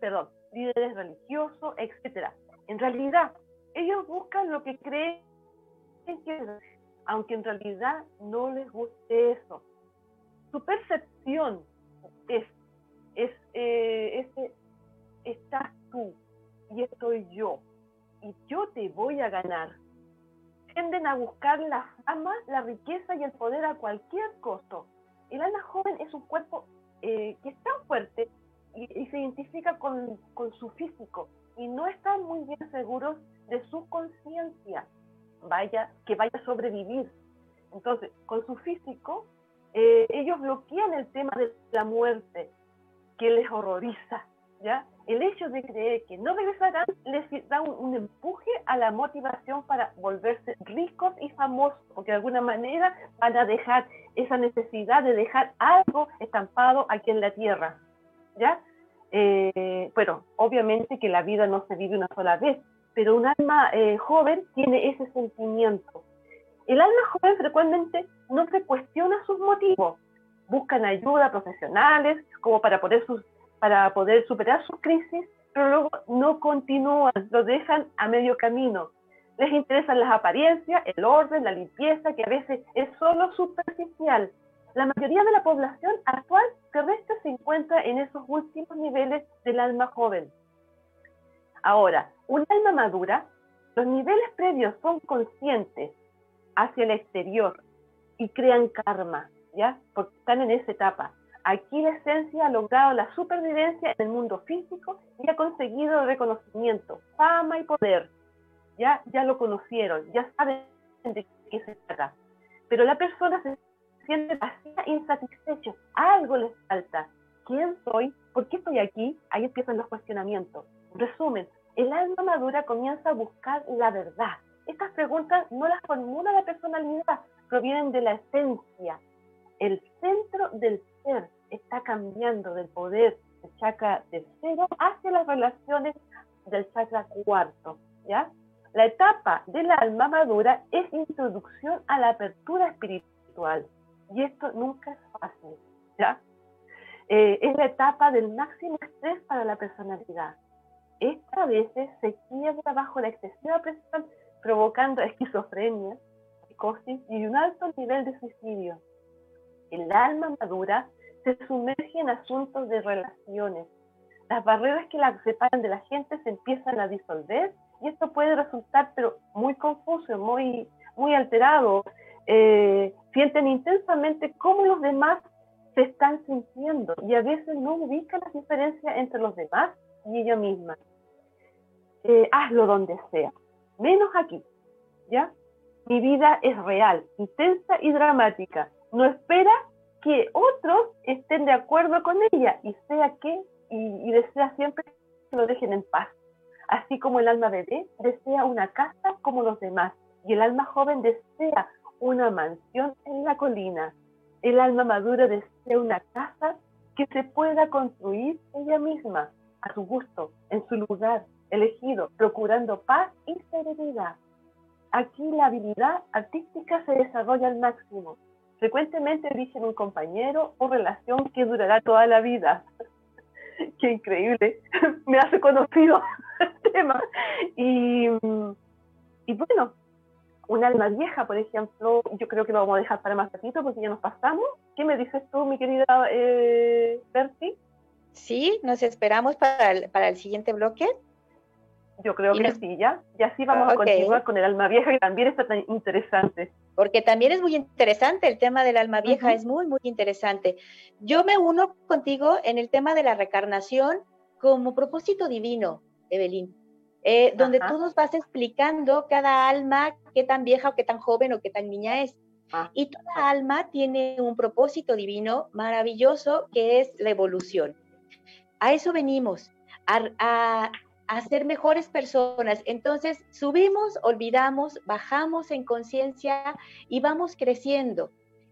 perdón, líderes religiosos, etc. En realidad, ellos buscan lo que creen que aunque en realidad no les guste eso. Su percepción es, es eh, estás tú y estoy yo, y yo te voy a ganar. Tienden a buscar la fama, la riqueza y el poder a cualquier costo. El alma joven es un cuerpo eh, que es tan fuerte y, se identifica con, con, su físico y no están muy bien seguros de su conciencia, vaya, que vaya a sobrevivir. Entonces, con su físico, eh, ellos bloquean el tema de la muerte, que les horroriza, ¿ya? El hecho de creer que no regresarán les da un, empuje a la motivación para volverse ricos y famosos, porque de alguna manera van a dejar esa necesidad de dejar algo estampado aquí en la tierra, ¿ya? Eh, bueno, obviamente que la vida no se vive una sola vez, pero un alma eh, joven tiene ese sentimiento. El alma joven frecuentemente no se cuestiona sus motivos, buscan ayuda profesionales como para poder, sus, para poder superar sus crisis, pero luego no continúan, lo dejan a medio camino. Les interesan las apariencias, el orden, la limpieza, que a veces es solo superficial. La mayoría de la población actual terrestre se encuentra en esos últimos niveles del alma joven. Ahora, un alma madura, los niveles previos son conscientes hacia el exterior y crean karma, ¿ya? Porque están en esa etapa. Aquí la esencia ha logrado la supervivencia en el mundo físico y ha conseguido reconocimiento, fama y poder. Ya, ya lo conocieron, ya saben de qué se trata. Pero la persona se siente vacía, insatisfecho, algo les falta. ¿Quién soy? ¿Por qué estoy aquí? Ahí empiezan los cuestionamientos. Resumen, el alma madura comienza a buscar la verdad. Estas preguntas no las formula la personalidad, provienen de la esencia. El centro del ser está cambiando del poder del chakra tercero hacia las relaciones del chakra cuarto, ¿ya? La etapa del alma madura es introducción a la apertura espiritual y esto nunca es fácil, ¿ya? Eh, es la etapa del máximo estrés para la personalidad esta a veces se quiebra bajo la excesiva presión, provocando esquizofrenia, psicosis y un alto nivel de suicidio. El alma madura se sumerge en asuntos de relaciones. Las barreras que la separan de la gente se empiezan a disolver y esto puede resultar pero muy confuso, muy, muy alterado. Eh, sienten intensamente cómo los demás se están sintiendo y a veces no ubican las diferencias entre los demás y ella misma. Eh, hazlo donde sea, menos aquí, ¿ya? Mi vida es real, intensa y dramática. No espera que otros estén de acuerdo con ella y sea que, y, y desea siempre que lo dejen en paz. Así como el alma bebé desea una casa como los demás y el alma joven desea una mansión en la colina. El alma madura desea una casa que se pueda construir ella misma, a su gusto, en su lugar, elegido, procurando paz y serenidad. Aquí la habilidad artística se desarrolla al máximo. Frecuentemente dicen un compañero o relación que durará toda la vida. Qué increíble, me hace conocido el tema. Y, bueno, un alma vieja, por ejemplo, yo creo que lo vamos a dejar para más ratito porque ya nos pasamos. ¿Qué me dices tú, mi querida eh, Berti? Sí, nos esperamos para para el siguiente bloque. Yo creo que sí, ya. Y así vamos a continuar con el alma vieja, que también está tan interesante. Porque también es muy interesante, el tema del alma vieja es muy, muy interesante. Yo me uno contigo en el tema de la recarnación como propósito divino. Evelyn, eh, donde Ajá. tú nos vas explicando cada alma qué tan vieja o qué tan joven o qué tan niña es. Ah, Y toda alma tiene un propósito divino maravilloso que es la evolución. A eso venimos, a, a- a ser mejores personas. Entonces subimos, olvidamos, bajamos en conciencia y vamos creciendo.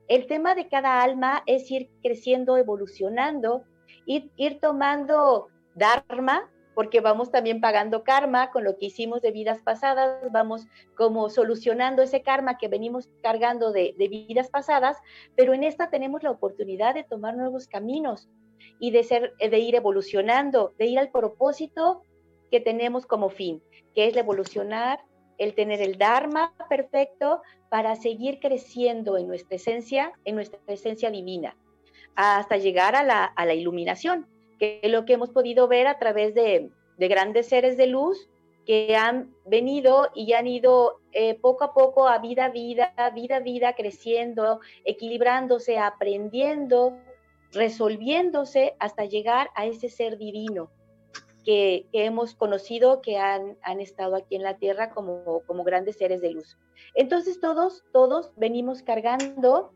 El tema de cada alma es ir creciendo, evolucionando, ir, ir tomando dharma, porque vamos también pagando karma con lo que hicimos de vidas pasadas, vamos como solucionando ese karma que venimos cargando de, de vidas pasadas, pero en esta tenemos la oportunidad de tomar nuevos caminos y de, ser, de ir evolucionando, de ir al propósito que tenemos como fin, que es la evolucionar, el tener el Dharma perfecto para seguir creciendo en nuestra esencia, en nuestra esencia divina, hasta llegar a la, iluminación, que es lo que hemos podido ver a través de, de grandes seres de luz que han venido y han ido eh, poco a poco a vida a vida, vida a vida, creciendo, equilibrándose, aprendiendo, resolviéndose hasta llegar a ese ser divino que, hemos conocido, que han, han, estado aquí en la tierra como, como grandes seres de luz. Entonces todos, todos venimos cargando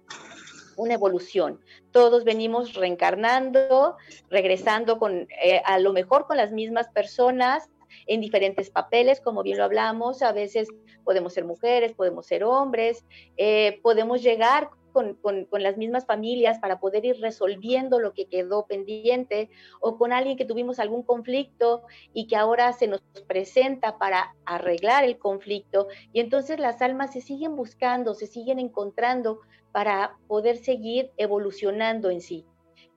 una evolución. Todos venimos reencarnando, regresando con, eh, a lo mejor con las mismas personas, en diferentes papeles, como bien lo hablamos, a veces podemos ser mujeres, podemos ser hombres, eh, podemos llegar con, las mismas familias para poder ir resolviendo lo que quedó pendiente o con alguien que tuvimos algún conflicto y que ahora se nos presenta para arreglar el conflicto. Y entonces las almas se siguen buscando, se siguen encontrando para poder seguir evolucionando en sí.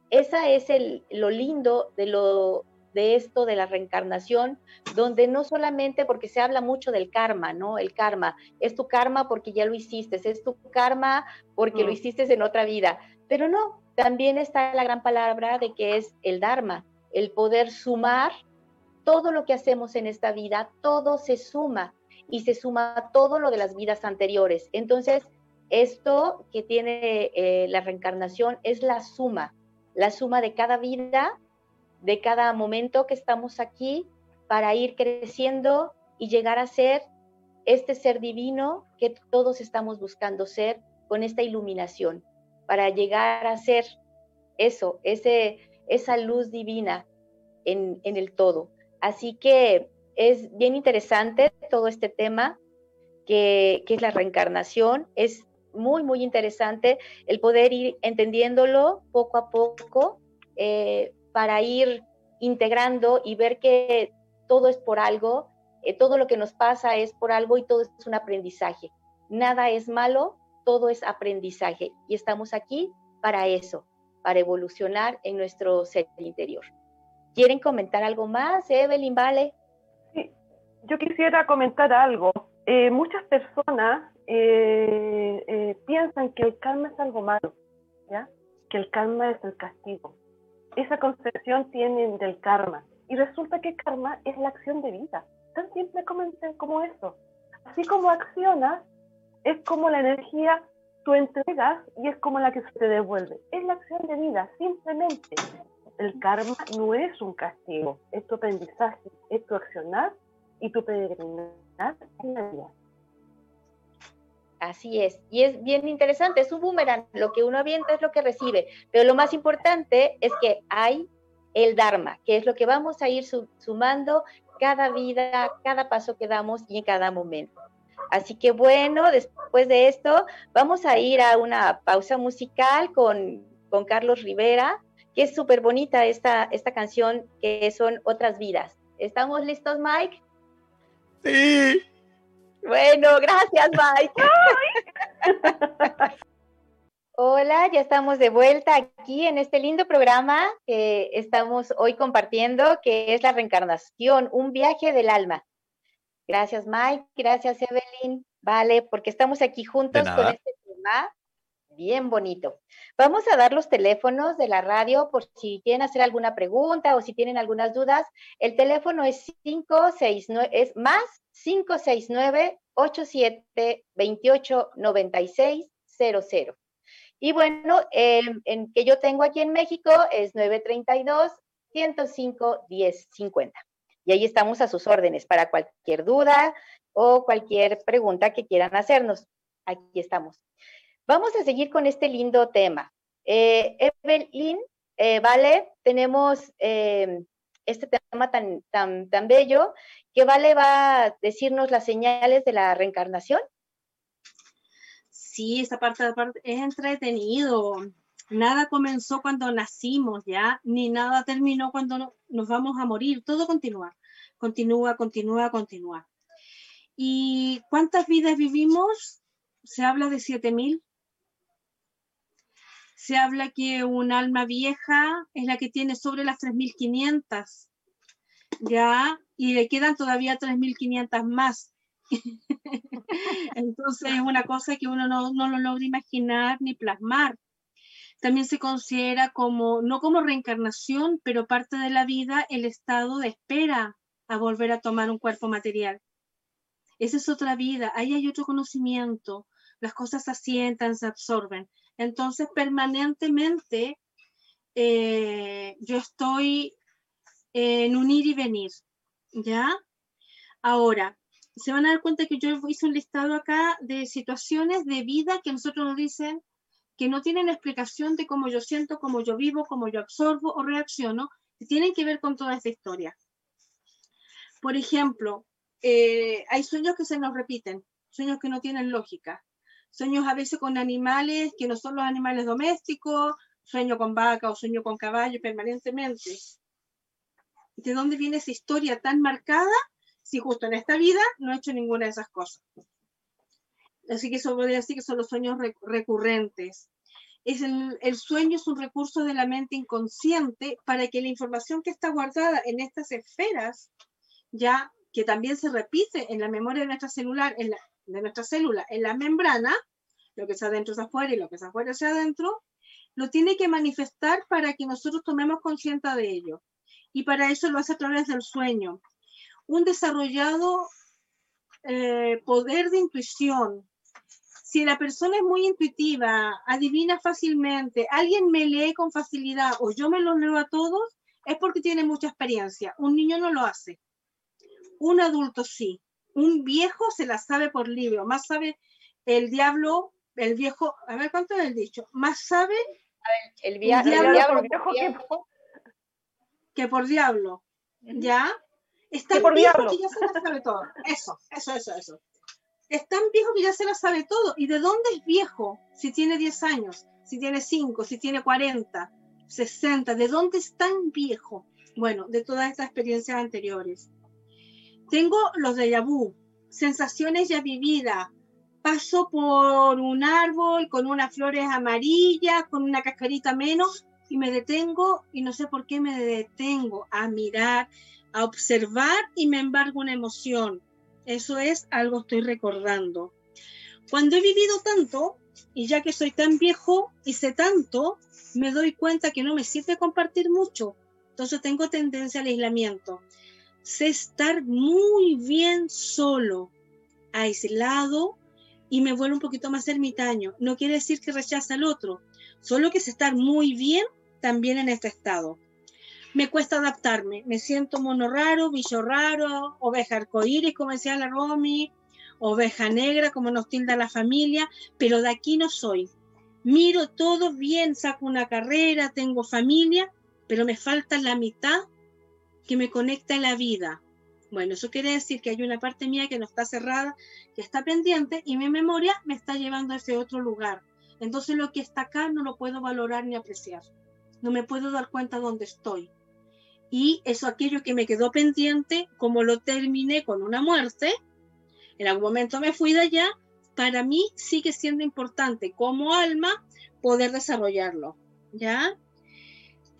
Esa es el, lo lindo de lo de esto de la reencarnación, donde no solamente porque se habla mucho del karma, ¿no? El karma, es tu karma porque ya lo hiciste, es tu karma porque mm. lo hiciste en otra vida, pero no, también está la gran palabra de que es el dharma, el poder sumar todo lo que hacemos en esta vida, todo se suma y se suma todo lo de las vidas anteriores. Entonces, esto que tiene eh, la reencarnación es la suma, la suma de cada vida de cada momento que estamos aquí para ir creciendo y llegar a ser este ser divino que todos estamos buscando ser con esta iluminación, para llegar a ser eso, ese, esa luz divina en, en el todo. Así que es bien interesante todo este tema que, que es la reencarnación, es muy, muy interesante el poder ir entendiéndolo poco a poco. Eh, para ir integrando y ver que todo es por algo, eh, todo lo que nos pasa es por algo y todo es un aprendizaje. Nada es malo, todo es aprendizaje y estamos aquí para eso, para evolucionar en nuestro ser interior. ¿Quieren comentar algo más, Evelyn, Vale? Sí, yo quisiera comentar algo. Eh, muchas personas eh, piensan que el karma es algo malo, ¿ya? Que el karma es el castigo esa concepción tienen del karma. Y resulta que karma es la acción de vida. Tan simple como, como eso. Así como accionas, es como la energía tú entregas y es como la que se te devuelve. Es la acción de vida, simplemente. El karma no es un castigo, es tu aprendizaje, es tu accionar y tu peregrinar en la vida. Así es, y es bien interesante, es un boomerang, lo que uno avienta es lo que recibe, pero lo más importante es que hay el Dharma, que es lo que vamos a ir sumando cada vida, cada paso que damos y en cada momento. Así que bueno, después de esto vamos a ir a una pausa musical con, con Carlos Rivera, que es súper bonita esta, esta canción que son Otras Vidas. ¿Estamos listos, Mike? Sí. Bueno, gracias, Mike. Hola, ya estamos de vuelta aquí en este lindo programa que estamos hoy compartiendo, que es la reencarnación, un viaje del alma. Gracias, Mike. Gracias, Evelyn. Vale, porque estamos aquí juntos con este tema bien bonito. Vamos a dar los teléfonos de la radio por si quieren hacer alguna pregunta o si tienen algunas dudas. El teléfono es 569, es más 569-8728-9600. Y bueno, eh, en que yo tengo aquí en México es 932-105-1050. Y ahí estamos a sus órdenes para cualquier duda o cualquier pregunta que quieran hacernos. Aquí estamos. Vamos a seguir con este lindo tema. Eh, Evelyn, eh, vale, tenemos eh, este tema tan, tan, tan bello que Vale va a decirnos las señales de la reencarnación. Sí, esta parte, parte es entretenido. Nada comenzó cuando nacimos, ¿ya? Ni nada terminó cuando nos vamos a morir. Todo continúa, continúa, continúa, continúa. ¿Y cuántas vidas vivimos? Se habla de 7000. Se habla que un alma vieja es la que tiene sobre las 3500. ¿Ya? Y le quedan todavía 3500 más. Entonces es una cosa que uno no, no lo logra imaginar ni plasmar también se considera como, no como reencarnación, pero parte de la vida, el estado de espera a volver a tomar un cuerpo material. Esa es otra vida, ahí hay otro conocimiento, las cosas se asientan, se absorben. Entonces, permanentemente, eh, yo estoy en un ir y venir, ¿ya? Ahora, se van a dar cuenta que yo hice un listado acá de situaciones de vida que nosotros nos dicen que no tienen explicación de cómo yo siento, cómo yo vivo, cómo yo absorbo o reacciono, que tienen que ver con toda esta historia. Por ejemplo, eh, hay sueños que se nos repiten, sueños que no tienen lógica, sueños a veces con animales que no son los animales domésticos, sueño con vaca o sueño con caballo permanentemente. ¿De dónde viene esa historia tan marcada si justo en esta vida no he hecho ninguna de esas cosas? Así que eso podría decir que son los sueños recurrentes. Es el, el, sueño es un recurso de la mente inconsciente para que la información que está guardada en estas esferas, ya que también se repite en la memoria de nuestra celular, en la, de nuestra célula, en la membrana, lo que está adentro es afuera y lo que es afuera es adentro, lo tiene que manifestar para que nosotros tomemos conciencia de ello. Y para eso lo hace a través del sueño. Un desarrollado eh, poder de intuición, si la persona es muy intuitiva, adivina fácilmente, alguien me lee con facilidad o yo me lo leo a todos, es porque tiene mucha experiencia. Un niño no lo hace. Un adulto sí. Un viejo se la sabe por libro. Más sabe el diablo, el viejo, a ver cuánto es el dicho, más sabe el, diablo, por viejo, que, por diablo. ¿Ya? Está por diablo. ya se la sabe todo. Eso, eso, eso, eso es tan viejo que ya se lo sabe todo. ¿Y de dónde es viejo? Si tiene 10 años, si tiene 5, si tiene 40, 60, ¿de dónde es tan viejo? Bueno, de todas estas experiencias anteriores. Tengo los de vu, sensaciones ya vividas. Paso por un árbol con unas flores amarillas, con una cascarita menos, y me detengo y no sé por qué me detengo a mirar, a observar y me embargo una emoción eso es algo estoy recordando. Cuando he vivido tanto, y ya que soy tan viejo y sé tanto, me doy cuenta que no me sirve compartir mucho. Entonces tengo tendencia al aislamiento. Sé estar muy bien solo, aislado, y me vuelvo un poquito más ermitaño. No quiere decir que rechaza al otro, solo que sé estar muy bien también en este estado me cuesta adaptarme. Me siento mono raro, bicho raro, oveja arcoíris, como decía la Romy, oveja negra, como nos tilda la familia, pero de aquí no soy. Miro todo bien, saco una carrera, tengo familia, pero me falta la mitad que me conecta a la vida. Bueno, eso quiere decir que hay una parte mía que no está cerrada, que está pendiente y mi memoria me está llevando a ese otro lugar. Entonces lo que está acá no lo puedo valorar ni apreciar. No me puedo dar cuenta dónde estoy y eso aquello que me quedó pendiente, como lo terminé con una muerte, en algún momento me fui de allá, para mí sigue siendo importante como alma poder desarrollarlo, ¿ya?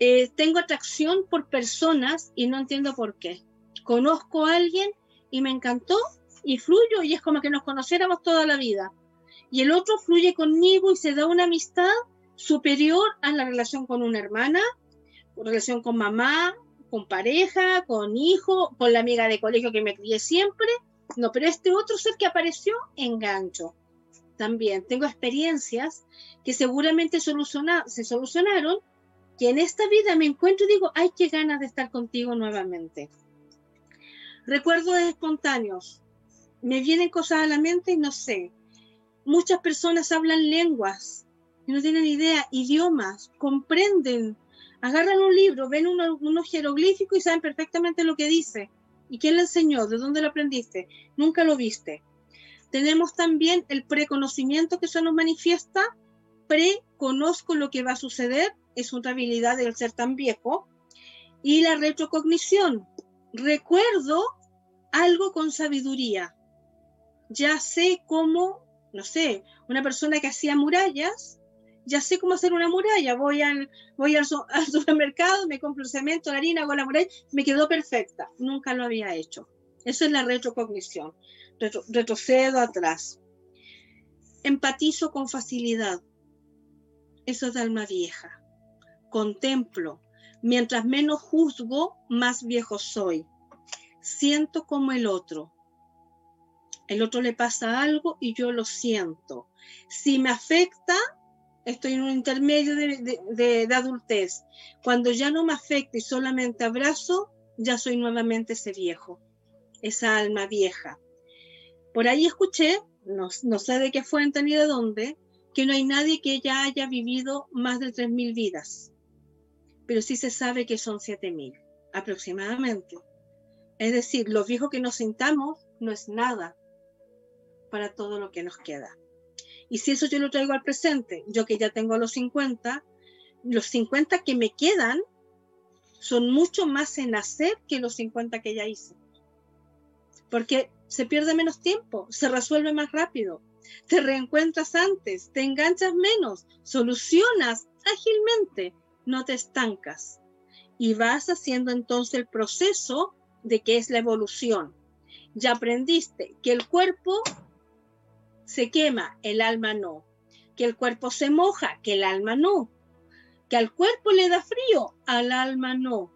Eh, tengo atracción por personas y no entiendo por qué. Conozco a alguien y me encantó y fluyo y es como que nos conociéramos toda la vida. Y el otro fluye conmigo y se da una amistad superior a la relación con una hermana, relación con mamá, con pareja, con hijo, con la amiga de colegio que me crié siempre. No, pero este otro ser que apareció, engancho. También tengo experiencias que seguramente se solucionaron, que en esta vida me encuentro y digo, ay, qué ganas de estar contigo nuevamente. Recuerdos espontáneos. Me vienen cosas a la mente y no sé. Muchas personas hablan lenguas y no tienen idea, idiomas, comprenden, agarran un libro, ven unos jeroglíficos y saben perfectamente lo que dice. ¿Y quién le enseñó? ¿De dónde lo aprendiste? Nunca lo viste. Tenemos también el preconocimiento que se nos manifiesta. Preconozco lo que va a suceder, es otra habilidad del ser tan viejo. Y la retrocognición. Recuerdo algo con sabiduría. Ya sé cómo, no sé, una persona que hacía murallas, ya sé cómo hacer una muralla. Voy al, voy al, supermercado, me compro el cemento, la harina, hago la muralla, me quedó perfecta. Nunca lo había hecho. Eso es la retrocognición retrocedo atrás. Empatizo con facilidad. Eso es de alma vieja. Contemplo. Mientras menos juzgo, más viejo soy. Siento como el otro. El otro le pasa algo y yo lo siento. Si me afecta, estoy en un intermedio de, adultez. Cuando ya no me afecta y solamente abrazo, ya soy nuevamente ese viejo, esa alma vieja. Por ahí escuché, no, sé de qué fuente ni de dónde, que no hay nadie que ya haya vivido más de 3.000 vidas, pero sí se sabe que son 7.000 aproximadamente. Es decir, lo viejo que nos sintamos no es nada para todo lo que nos queda. Y si eso yo lo traigo al presente, yo que ya tengo los 50, los 50 que me quedan son mucho más en hacer que los 50 que ya hice. Porque se pierde menos tiempo, se resuelve más rápido, te reencuentras antes, te enganchas menos, solucionas ágilmente, no te estancas. Y vas haciendo entonces el proceso de que es la evolución. Ya aprendiste que el cuerpo se quema, el alma no. Que el cuerpo se moja, que el alma no. Que al cuerpo le da frío, al alma no.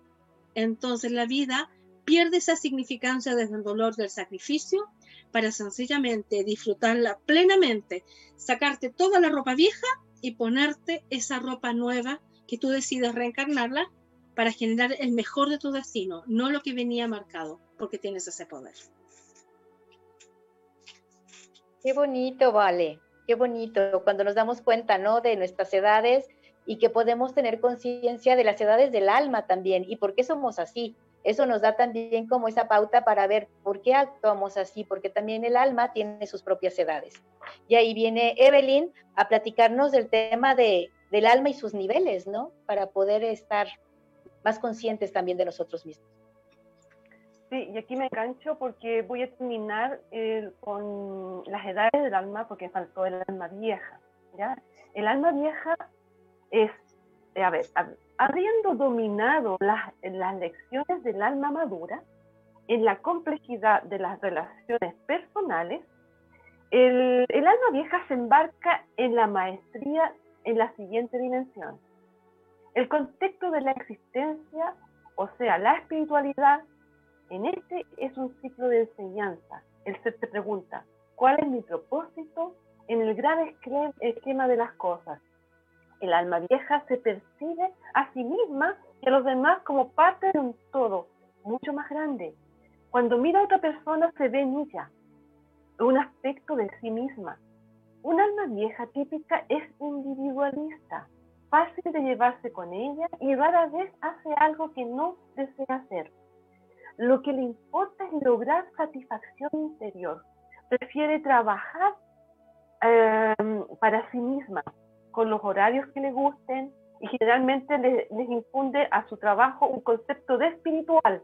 Entonces la vida pierde esa significancia desde el dolor del sacrificio para sencillamente disfrutarla plenamente, sacarte toda la ropa vieja y ponerte esa ropa nueva que tú decides reencarnarla para generar el mejor de tu destino, no lo que venía marcado, porque tienes ese poder. Qué bonito, vale, qué bonito cuando nos damos cuenta, ¿no? De nuestras edades y que podemos tener conciencia de las edades del alma también y por qué somos así eso nos da también como esa pauta para ver por qué actuamos así, porque también el alma tiene sus propias edades. Y ahí viene Evelyn a platicarnos del tema de, del alma y sus niveles, ¿no? Para poder estar más conscientes también de nosotros mismos. Sí, y aquí me engancho porque voy a terminar eh, con las edades del alma, porque faltó el alma vieja. ¿ya? El alma vieja es, a ver, a ver habiendo dominado las, las lecciones del alma madura, en la complejidad de las relaciones personales, el, alma vieja se embarca en la maestría en la siguiente dimensión. El contexto de la existencia, o sea, la espiritualidad, en este es un ciclo de enseñanza. El ser te pregunta, ¿cuál es mi propósito en el gran esquema de las cosas? El alma vieja se percibe a sí misma y a los demás como parte de un todo mucho más grande. Cuando mira a otra persona se ve en ella un aspecto de sí misma. Un alma vieja típica es individualista, fácil de llevarse con ella y rara vez hace algo que no desea hacer. Lo que le importa es lograr satisfacción interior. Prefiere trabajar eh, para sí misma, con los horarios que le gusten y generalmente les, infunde a su trabajo un concepto de espiritual.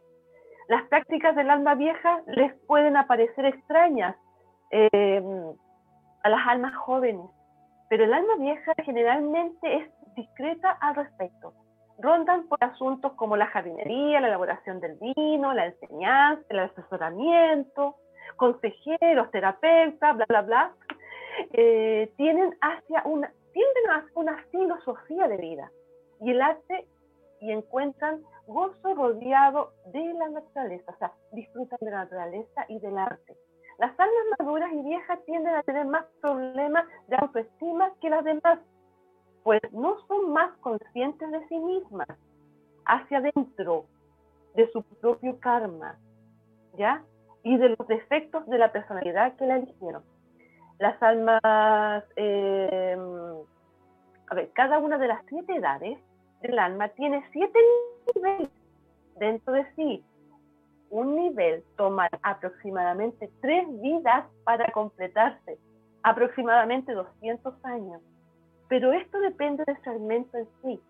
Las prácticas del alma vieja les pueden aparecer extrañas eh, a las almas jóvenes, pero el alma vieja generalmente es discreta al respecto. Rondan por asuntos como la jardinería, la elaboración del vino, la enseñanza, el asesoramiento, consejeros, terapeutas, bla, bla, bla. Eh, tienen hacia una, tienden a una filosofía de vida y el arte y encuentran gozo rodeado de la naturaleza, o sea, disfrutan de la naturaleza y del arte. Las almas maduras y viejas tienden a tener más problemas de autoestima que las demás, pues no son más conscientes de sí mismas, hacia adentro, de su propio karma. ¿ya? Y de los defectos de la personalidad que la eligieron. Las almas, eh, a ver, cada una de las siete edades del alma tiene siete niveles dentro de sí. Un nivel toma aproximadamente tres vidas para completarse, aproximadamente 200 años. Pero esto depende del segmento en sí.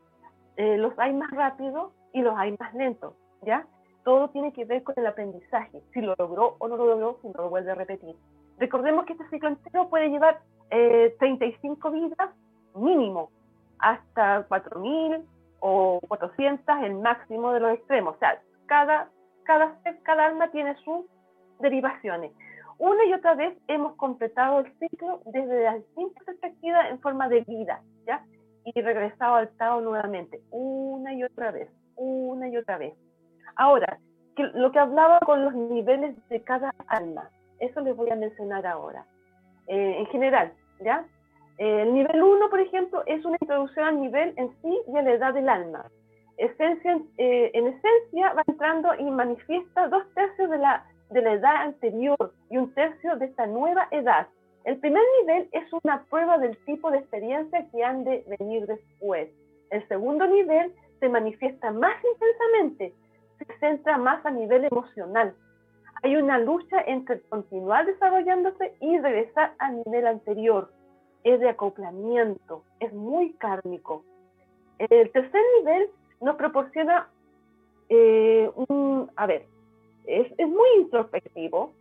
Eh, los hay más rápidos y los hay más lentos, ¿ya? Todo tiene que ver con el aprendizaje, si lo logró o no lo logró, si no lo vuelve a repetir. Recordemos que este ciclo entero puede llevar 35 eh, vidas mínimo, hasta 4.000 o 400 el máximo de los extremos. O sea, cada, cada, alma tiene sus derivaciones. Una y otra vez hemos completado el ciclo desde la distintas perspectivas en forma de vida, ¿ya? Y regresado al Tao nuevamente, una y otra vez, una y otra vez. Ahora, lo que hablaba con los niveles de cada alma, eso les voy a mencionar ahora. Eh, en general, ¿ya? Eh, el nivel 1, por ejemplo, es una introducción al nivel en sí y a la edad del alma. Esencia, eh, en esencia va entrando y manifiesta dos tercios de la de la edad anterior y un tercio de esta nueva edad. El primer nivel es una prueba del tipo de experiencia que han de venir después. El segundo nivel se manifiesta más intensamente, se centra más a nivel emocional. Hay una lucha entre continuar desarrollándose y regresar al nivel anterior. Es de acoplamiento, es muy kármico. El tercer nivel nos proporciona eh, un, a ver, es, muy introspectivo,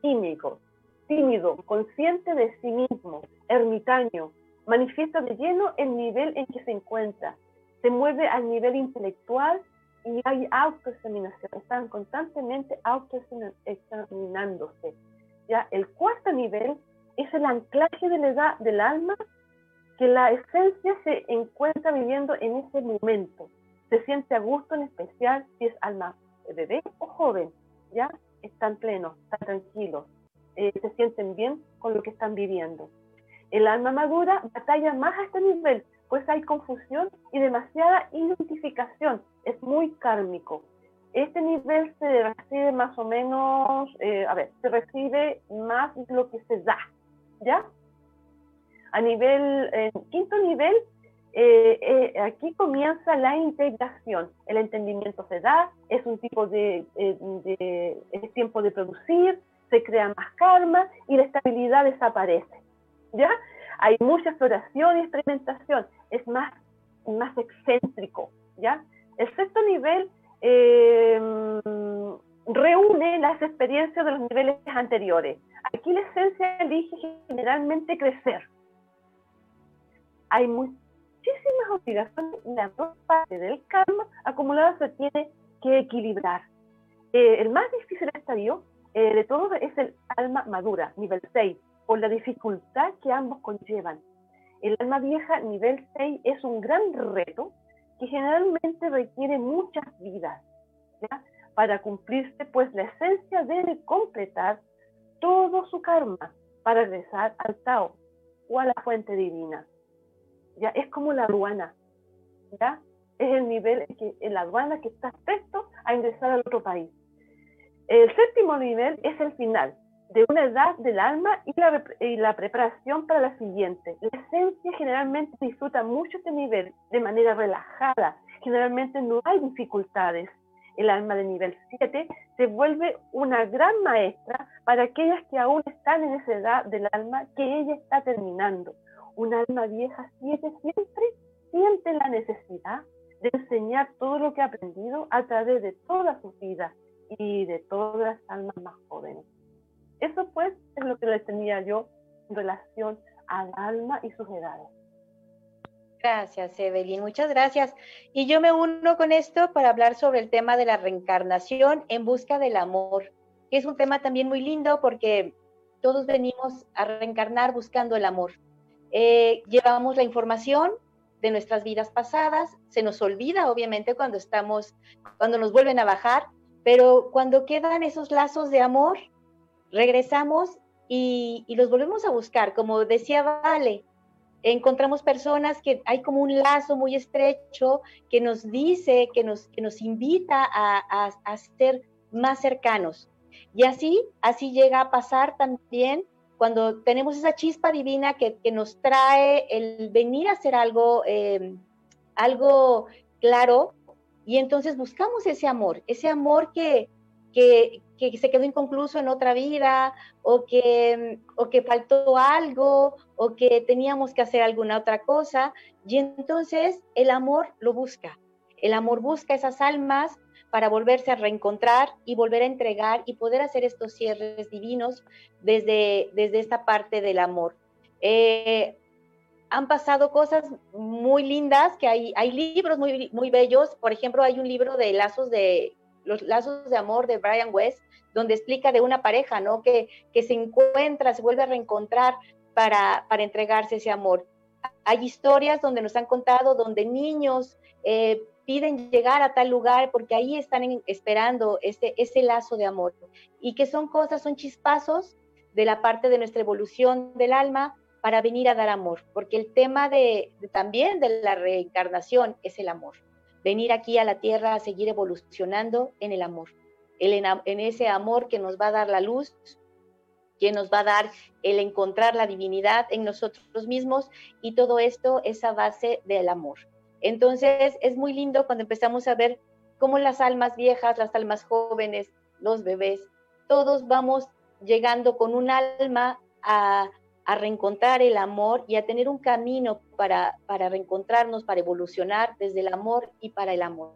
tímido, tímido, consciente de sí mismo, ermitaño, manifiesta de lleno el nivel en que se encuentra, se mueve al nivel intelectual y hay autoexaminación, están constantemente autoexaminándose. Ya, el cuarto nivel es el anclaje de la edad del alma que la esencia se encuentra viviendo en ese momento. Se siente a gusto en especial si es alma bebé o joven, ya están plenos, están tranquilos, eh, se sienten bien con lo que están viviendo. El alma madura batalla más a este nivel, pues hay confusión y demasiada identificación, es muy kármico. Este nivel se recibe más o menos, eh, a ver, se recibe más de lo que se da, ¿ya? A nivel, en quinto nivel, eh, eh, aquí comienza la integración. El entendimiento se da, es un tipo de, eh, es tiempo de producir, se crea más karma y la estabilidad desaparece. ¿Ya? Hay mucha exploración y experimentación, es más, más excéntrico. ¿Ya? El sexto nivel reúne las experiencias de los niveles anteriores. Aquí la esencia elige generalmente crecer. Hay muy, muchísimas obligaciones y la dos parte del karma acumulado se tiene que equilibrar. Eh, el más difícil estadio eh, de todos es el alma madura, nivel 6, por la dificultad que ambos conllevan. El alma vieja, nivel 6, es un gran reto que generalmente requiere muchas vidas para cumplirse, pues la esencia debe completar todo su karma para regresar al Tao o a la fuente divina ya es como la aduana, ya es el nivel que en la aduana que está presto a ingresar al otro país. El séptimo nivel es el final de una edad del alma y la, y la preparación para la siguiente. La esencia generalmente disfruta mucho este nivel de manera relajada. Generalmente no hay dificultades. El alma de nivel 7 se vuelve una gran maestra para aquellas que aún están en esa edad del alma que ella está terminando un alma vieja siempre, siempre siente la necesidad de enseñar todo lo que ha aprendido a través de toda su vida y de todas las almas más jóvenes. Eso pues es lo que les tenía yo en relación al alma y sus edades. Gracias, Evelyn, muchas gracias. Y yo me uno con esto para hablar sobre el tema de la reencarnación en busca del amor, que es un tema también muy lindo porque todos venimos a reencarnar buscando el amor. Eh, llevamos la información de nuestras vidas pasadas, se nos olvida obviamente cuando estamos, cuando nos vuelven a bajar, pero cuando quedan esos lazos de amor, regresamos y, los volvemos a buscar, como decía Vale, encontramos personas que hay como un lazo muy estrecho que nos dice, que nos, que nos invita a, a, a ser más cercanos. Y así, así llega a pasar también cuando tenemos esa chispa divina que, nos trae el venir a hacer algo, eh, algo claro, y entonces buscamos ese amor, ese amor que, que, se quedó inconcluso en otra vida, o que, o que faltó algo, o que teníamos que hacer alguna otra cosa, y entonces el amor lo busca. El amor busca esas almas para volverse a reencontrar y volver a entregar y poder hacer estos cierres divinos desde, desde esta parte del amor. Eh, han pasado cosas muy lindas, que hay, hay libros muy, muy bellos. Por ejemplo, hay un libro de lazos de los lazos de amor de Brian West, donde explica de una pareja, ¿no? Que, que se encuentra, se vuelve a reencontrar para, para entregarse ese amor. Hay historias donde nos han contado, donde niños eh, piden llegar a tal lugar porque ahí están esperando ese, ese lazo de amor. Y que son cosas, son chispazos de la parte de nuestra evolución del alma para venir a dar amor, porque el tema de, también de la reencarnación es el amor. Venir aquí a la tierra a seguir evolucionando en el amor, en, en ese amor que nos va a dar la luz, que nos va a dar el encontrar la divinidad en nosotros mismos y todo esto es a base del amor. Entonces es muy lindo cuando empezamos a ver cómo las almas viejas, las almas jóvenes, los bebés, todos vamos llegando con un alma a, reencontrar el amor y a tener un camino para, para reencontrarnos, para evolucionar desde el amor y para el amor.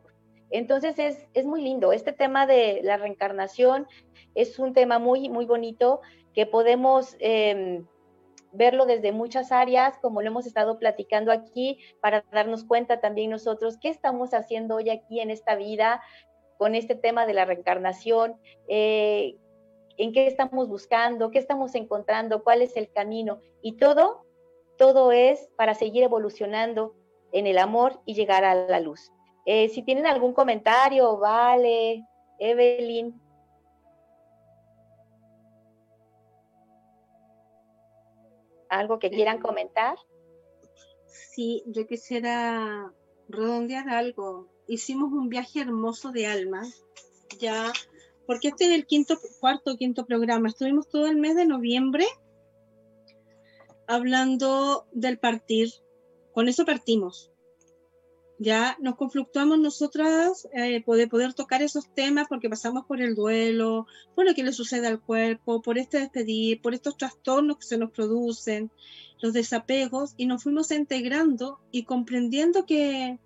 Entonces es, es, muy lindo. Este tema de la reencarnación es un tema muy, muy bonito que podemos em, verlo desde muchas áreas, como lo hemos estado platicando aquí, para darnos cuenta también nosotros qué estamos haciendo hoy aquí en esta vida con este tema de la reencarnación, eh, en qué estamos buscando, qué estamos encontrando, cuál es el camino. Y todo, todo es para seguir evolucionando en el amor y llegar a la luz. Eh, si tienen algún comentario, vale, Evelyn. ¿Algo que quieran eh, comentar? Sí, yo quisiera redondear algo. Hicimos un viaje hermoso de alma, ya, porque este es el quinto, cuarto, quinto programa. Estuvimos todo el mes de noviembre hablando del partir. Con eso partimos ya nos conflictuamos nosotras eh, poder, poder tocar esos temas porque pasamos por el duelo, por lo que le sucede al cuerpo, por este despedir, por estos trastornos que se nos producen, los desapegos, y nos fuimos integrando y comprendiendo que,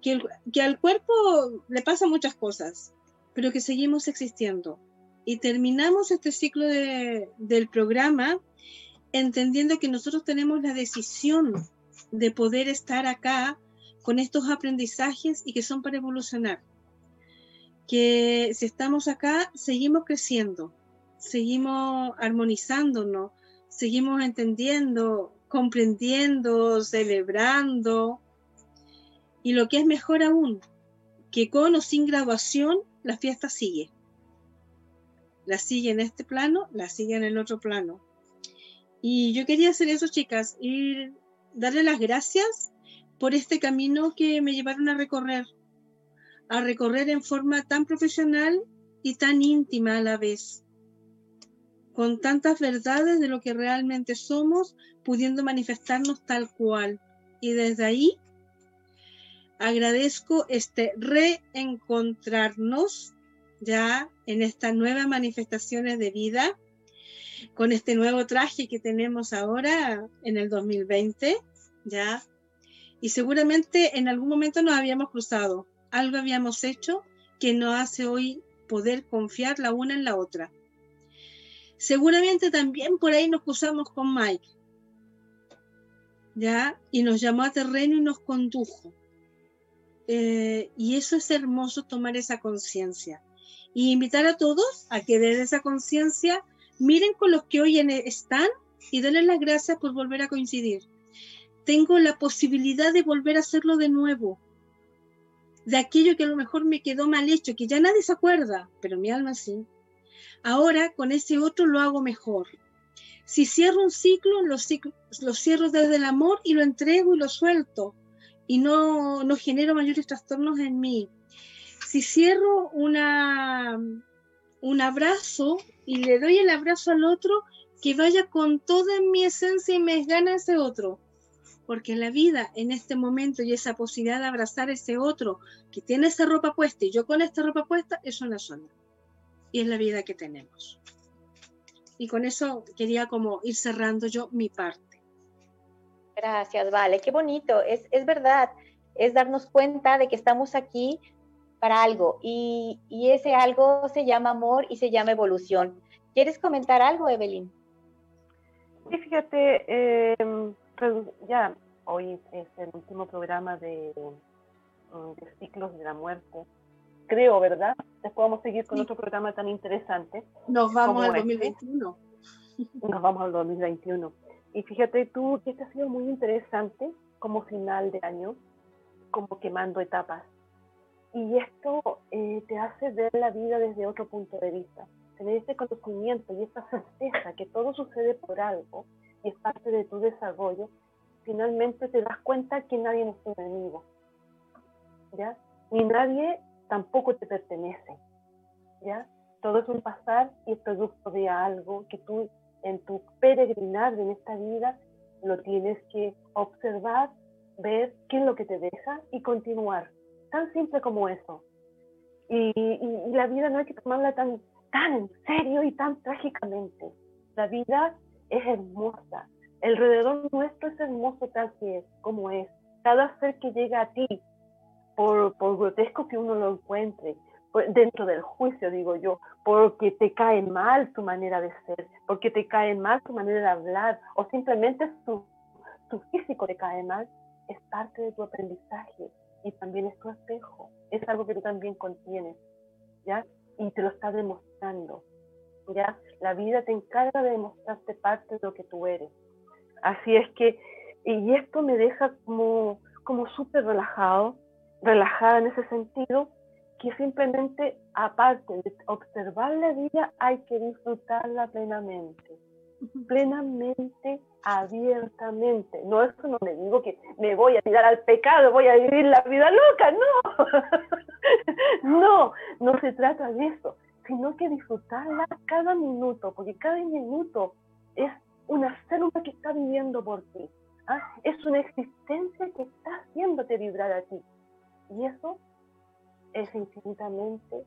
que, que al cuerpo le pasan muchas cosas, pero que seguimos existiendo. Y terminamos este ciclo de, del programa entendiendo que nosotros tenemos la decisión de poder estar acá con estos aprendizajes y que son para evolucionar. Que si estamos acá, seguimos creciendo, seguimos armonizándonos, seguimos entendiendo, comprendiendo, celebrando. Y lo que es mejor aún, que con o sin graduación, la fiesta sigue. La sigue en este plano, la sigue en el otro plano. Y yo quería hacer eso, chicas, y darle las gracias por este camino que me llevaron a recorrer, a recorrer en forma tan profesional y tan íntima a la vez, con tantas verdades de lo que realmente somos, pudiendo manifestarnos tal cual. Y desde ahí agradezco este reencontrarnos ya en estas nuevas manifestaciones de vida, con este nuevo traje que tenemos ahora en el 2020, ya y seguramente en algún momento nos habíamos cruzado, algo habíamos hecho que nos hace hoy poder confiar la una en la otra. Seguramente también por ahí nos cruzamos con Mike, ¿ya? Y nos llamó a terreno y nos condujo. Eh, y eso es hermoso tomar esa conciencia. Y invitar a todos a que desde esa conciencia miren con los que hoy están y denles las gracias por volver a coincidir tengo la posibilidad de volver a hacerlo de nuevo. De aquello que a lo mejor me quedó mal hecho, que ya nadie se acuerda, pero mi alma sí. Ahora con ese otro lo hago mejor. Si cierro un ciclo, lo, cierro desde el amor y lo entrego y lo suelto. Y no, no genero mayores trastornos en mí. Si cierro una, un abrazo y le doy el abrazo al otro, que vaya con toda mi esencia y me gana ese otro. Porque la vida en este momento y esa posibilidad de abrazar a ese otro que tiene esa ropa puesta y yo con esta ropa puesta, es una sola. Y es la vida que tenemos. Y con eso quería como ir cerrando yo mi parte. Gracias, vale, qué bonito. Es, es verdad, es darnos cuenta de que estamos aquí para algo y, y, ese algo se llama amor y se llama evolución. ¿Quieres comentar algo, Evelyn? Sí, fíjate, eh, ya hoy es el último programa de, mm, de, ciclos de la muerte. Creo, ¿verdad? Después vamos a seguir con otro programa tan interesante. Nos vamos al 2021. Este. Nos vamos al 2021. Y fíjate tú que este ha sido muy interesante como final de año, como quemando etapas y esto eh, te hace ver la vida desde otro punto de vista. Tener este conocimiento y esta certeza que todo sucede por algo y es parte de tu desarrollo, finalmente te das cuenta que nadie es tu enemigo. ¿Ya? Ni nadie tampoco te pertenece. ¿Ya? Todo es un pasar y es producto de algo que tú en tu peregrinar en esta vida lo tienes que observar, ver qué es lo que te deja y continuar tan simple como eso. Y, la vida no hay que tomarla tan, tan en serio y tan trágicamente. La vida es hermosa. Alrededor nuestro es hermoso tal que es, como es. Cada ser que llega a ti, por, por grotesco que uno lo encuentre, dentro del juicio, digo yo, porque te cae mal tu manera de ser, porque te cae mal tu manera de hablar, o simplemente tu, tu físico te cae mal, es parte de tu aprendizaje y también es tu espejo. Es algo que tú también contienes, ¿ya? Y te lo está demostrando, ¿ya? La vida te encarga de demostrarte parte de lo que tú eres. Así es que, y esto me deja como, como súper relajado, relajada en ese sentido, que simplemente, aparte de observar la vida, hay que disfrutarla plenamente plenamente, abiertamente. No, eso no me digo que me voy a tirar al pecado, voy a vivir la vida loca, no. no, no se trata de eso, sino que disfrutarla cada minuto, porque cada minuto es una célula que está viviendo por ti. ¿ah? Es una existencia que está haciéndote vibrar a ti. Y eso es infinitamente,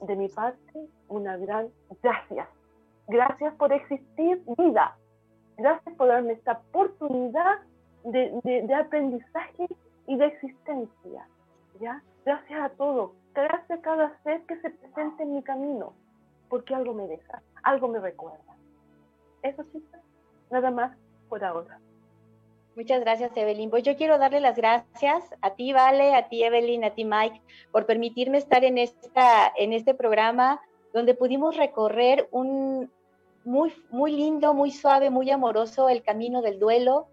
de mi parte, una gran gracias Gracias por existir vida. Gracias por darme esta oportunidad de, aprendizaje y de existencia. ¿ya? Gracias a todo. A cada ser que se presente en mi camino. Porque algo me deja, algo me recuerda. Eso sí, nada más por ahora. Muchas gracias, Evelyn. Pues yo quiero darle las gracias a ti, Vale, a ti, Evelyn, a ti, Mike, por permitirme estar en, esta, en este programa donde pudimos recorrer un, muy, muy lindo, muy suave, muy amoroso el camino del duelo,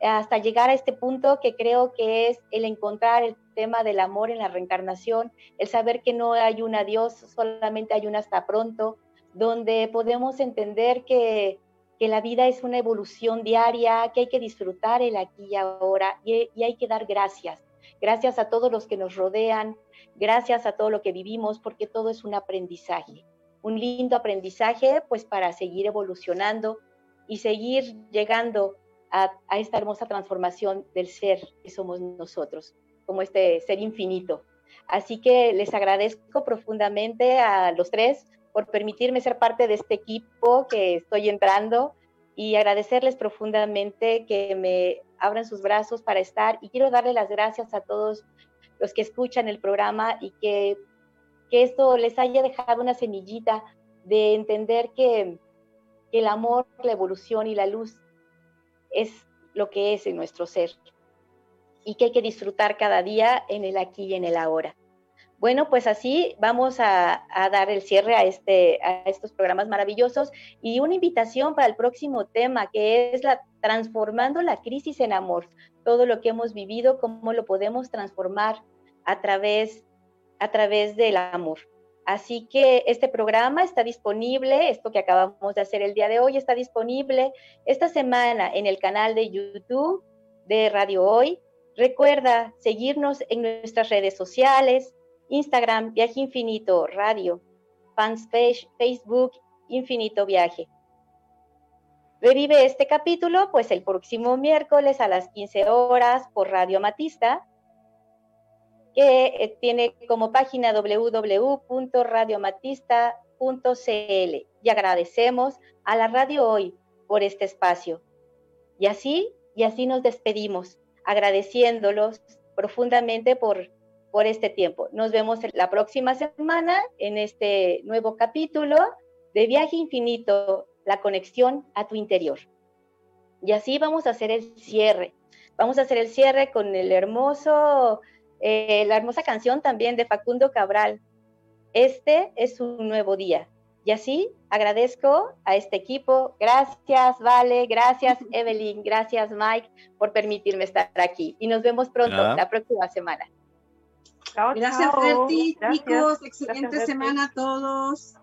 hasta llegar a este punto que creo que es el encontrar el tema del amor en la reencarnación, el saber que no hay un adiós, solamente hay un hasta pronto, donde podemos entender que, que la vida es una evolución diaria, que hay que disfrutar el aquí y ahora y, y hay que dar gracias. Gracias a todos los que nos rodean, gracias a todo lo que vivimos, porque todo es un aprendizaje un lindo aprendizaje pues para seguir evolucionando y seguir llegando a, esta hermosa transformación del ser que somos nosotros, como este ser infinito. Así que les agradezco profundamente a los tres por permitirme ser parte de este equipo que estoy entrando y agradecerles profundamente que me abran sus brazos para estar y quiero darle las gracias a todos los que escuchan el programa y que que esto les haya dejado una semillita de entender que, el amor, la evolución y la luz es lo que es en nuestro ser y que hay que disfrutar cada día en el aquí y en el ahora. Bueno, pues así vamos a, dar el cierre a, este, a estos programas maravillosos y una invitación para el próximo tema que es la transformando la crisis en amor. Todo lo que hemos vivido, cómo lo podemos transformar a través a través del amor. Así que este programa está disponible, esto que acabamos de hacer el día de hoy está disponible esta semana en el canal de YouTube de Radio Hoy. Recuerda seguirnos en nuestras redes sociales, Instagram, Viaje Infinito Radio, fanpage Facebook Infinito Viaje. Revive este capítulo pues el próximo miércoles a las 15 horas por Radio Matista, eh, tiene como página www.radiomatista.cl. Y agradecemos a la radio hoy por este espacio. Y así, y así nos despedimos, agradeciéndolos profundamente por, por este tiempo. Nos vemos la próxima semana en este nuevo capítulo de Viaje Infinito, la conexión a tu interior. Y así vamos a hacer el cierre. Vamos a hacer el cierre con el hermoso, eh, la hermosa canción también de Facundo Cabral. Este es un nuevo día. Y así agradezco a este equipo. Gracias, Vale. Gracias, Evelyn. Gracias, Mike, por permitirme estar aquí. Y nos vemos pronto la próxima semana. Gracias, Berti. Chicos, excelente semana a todos.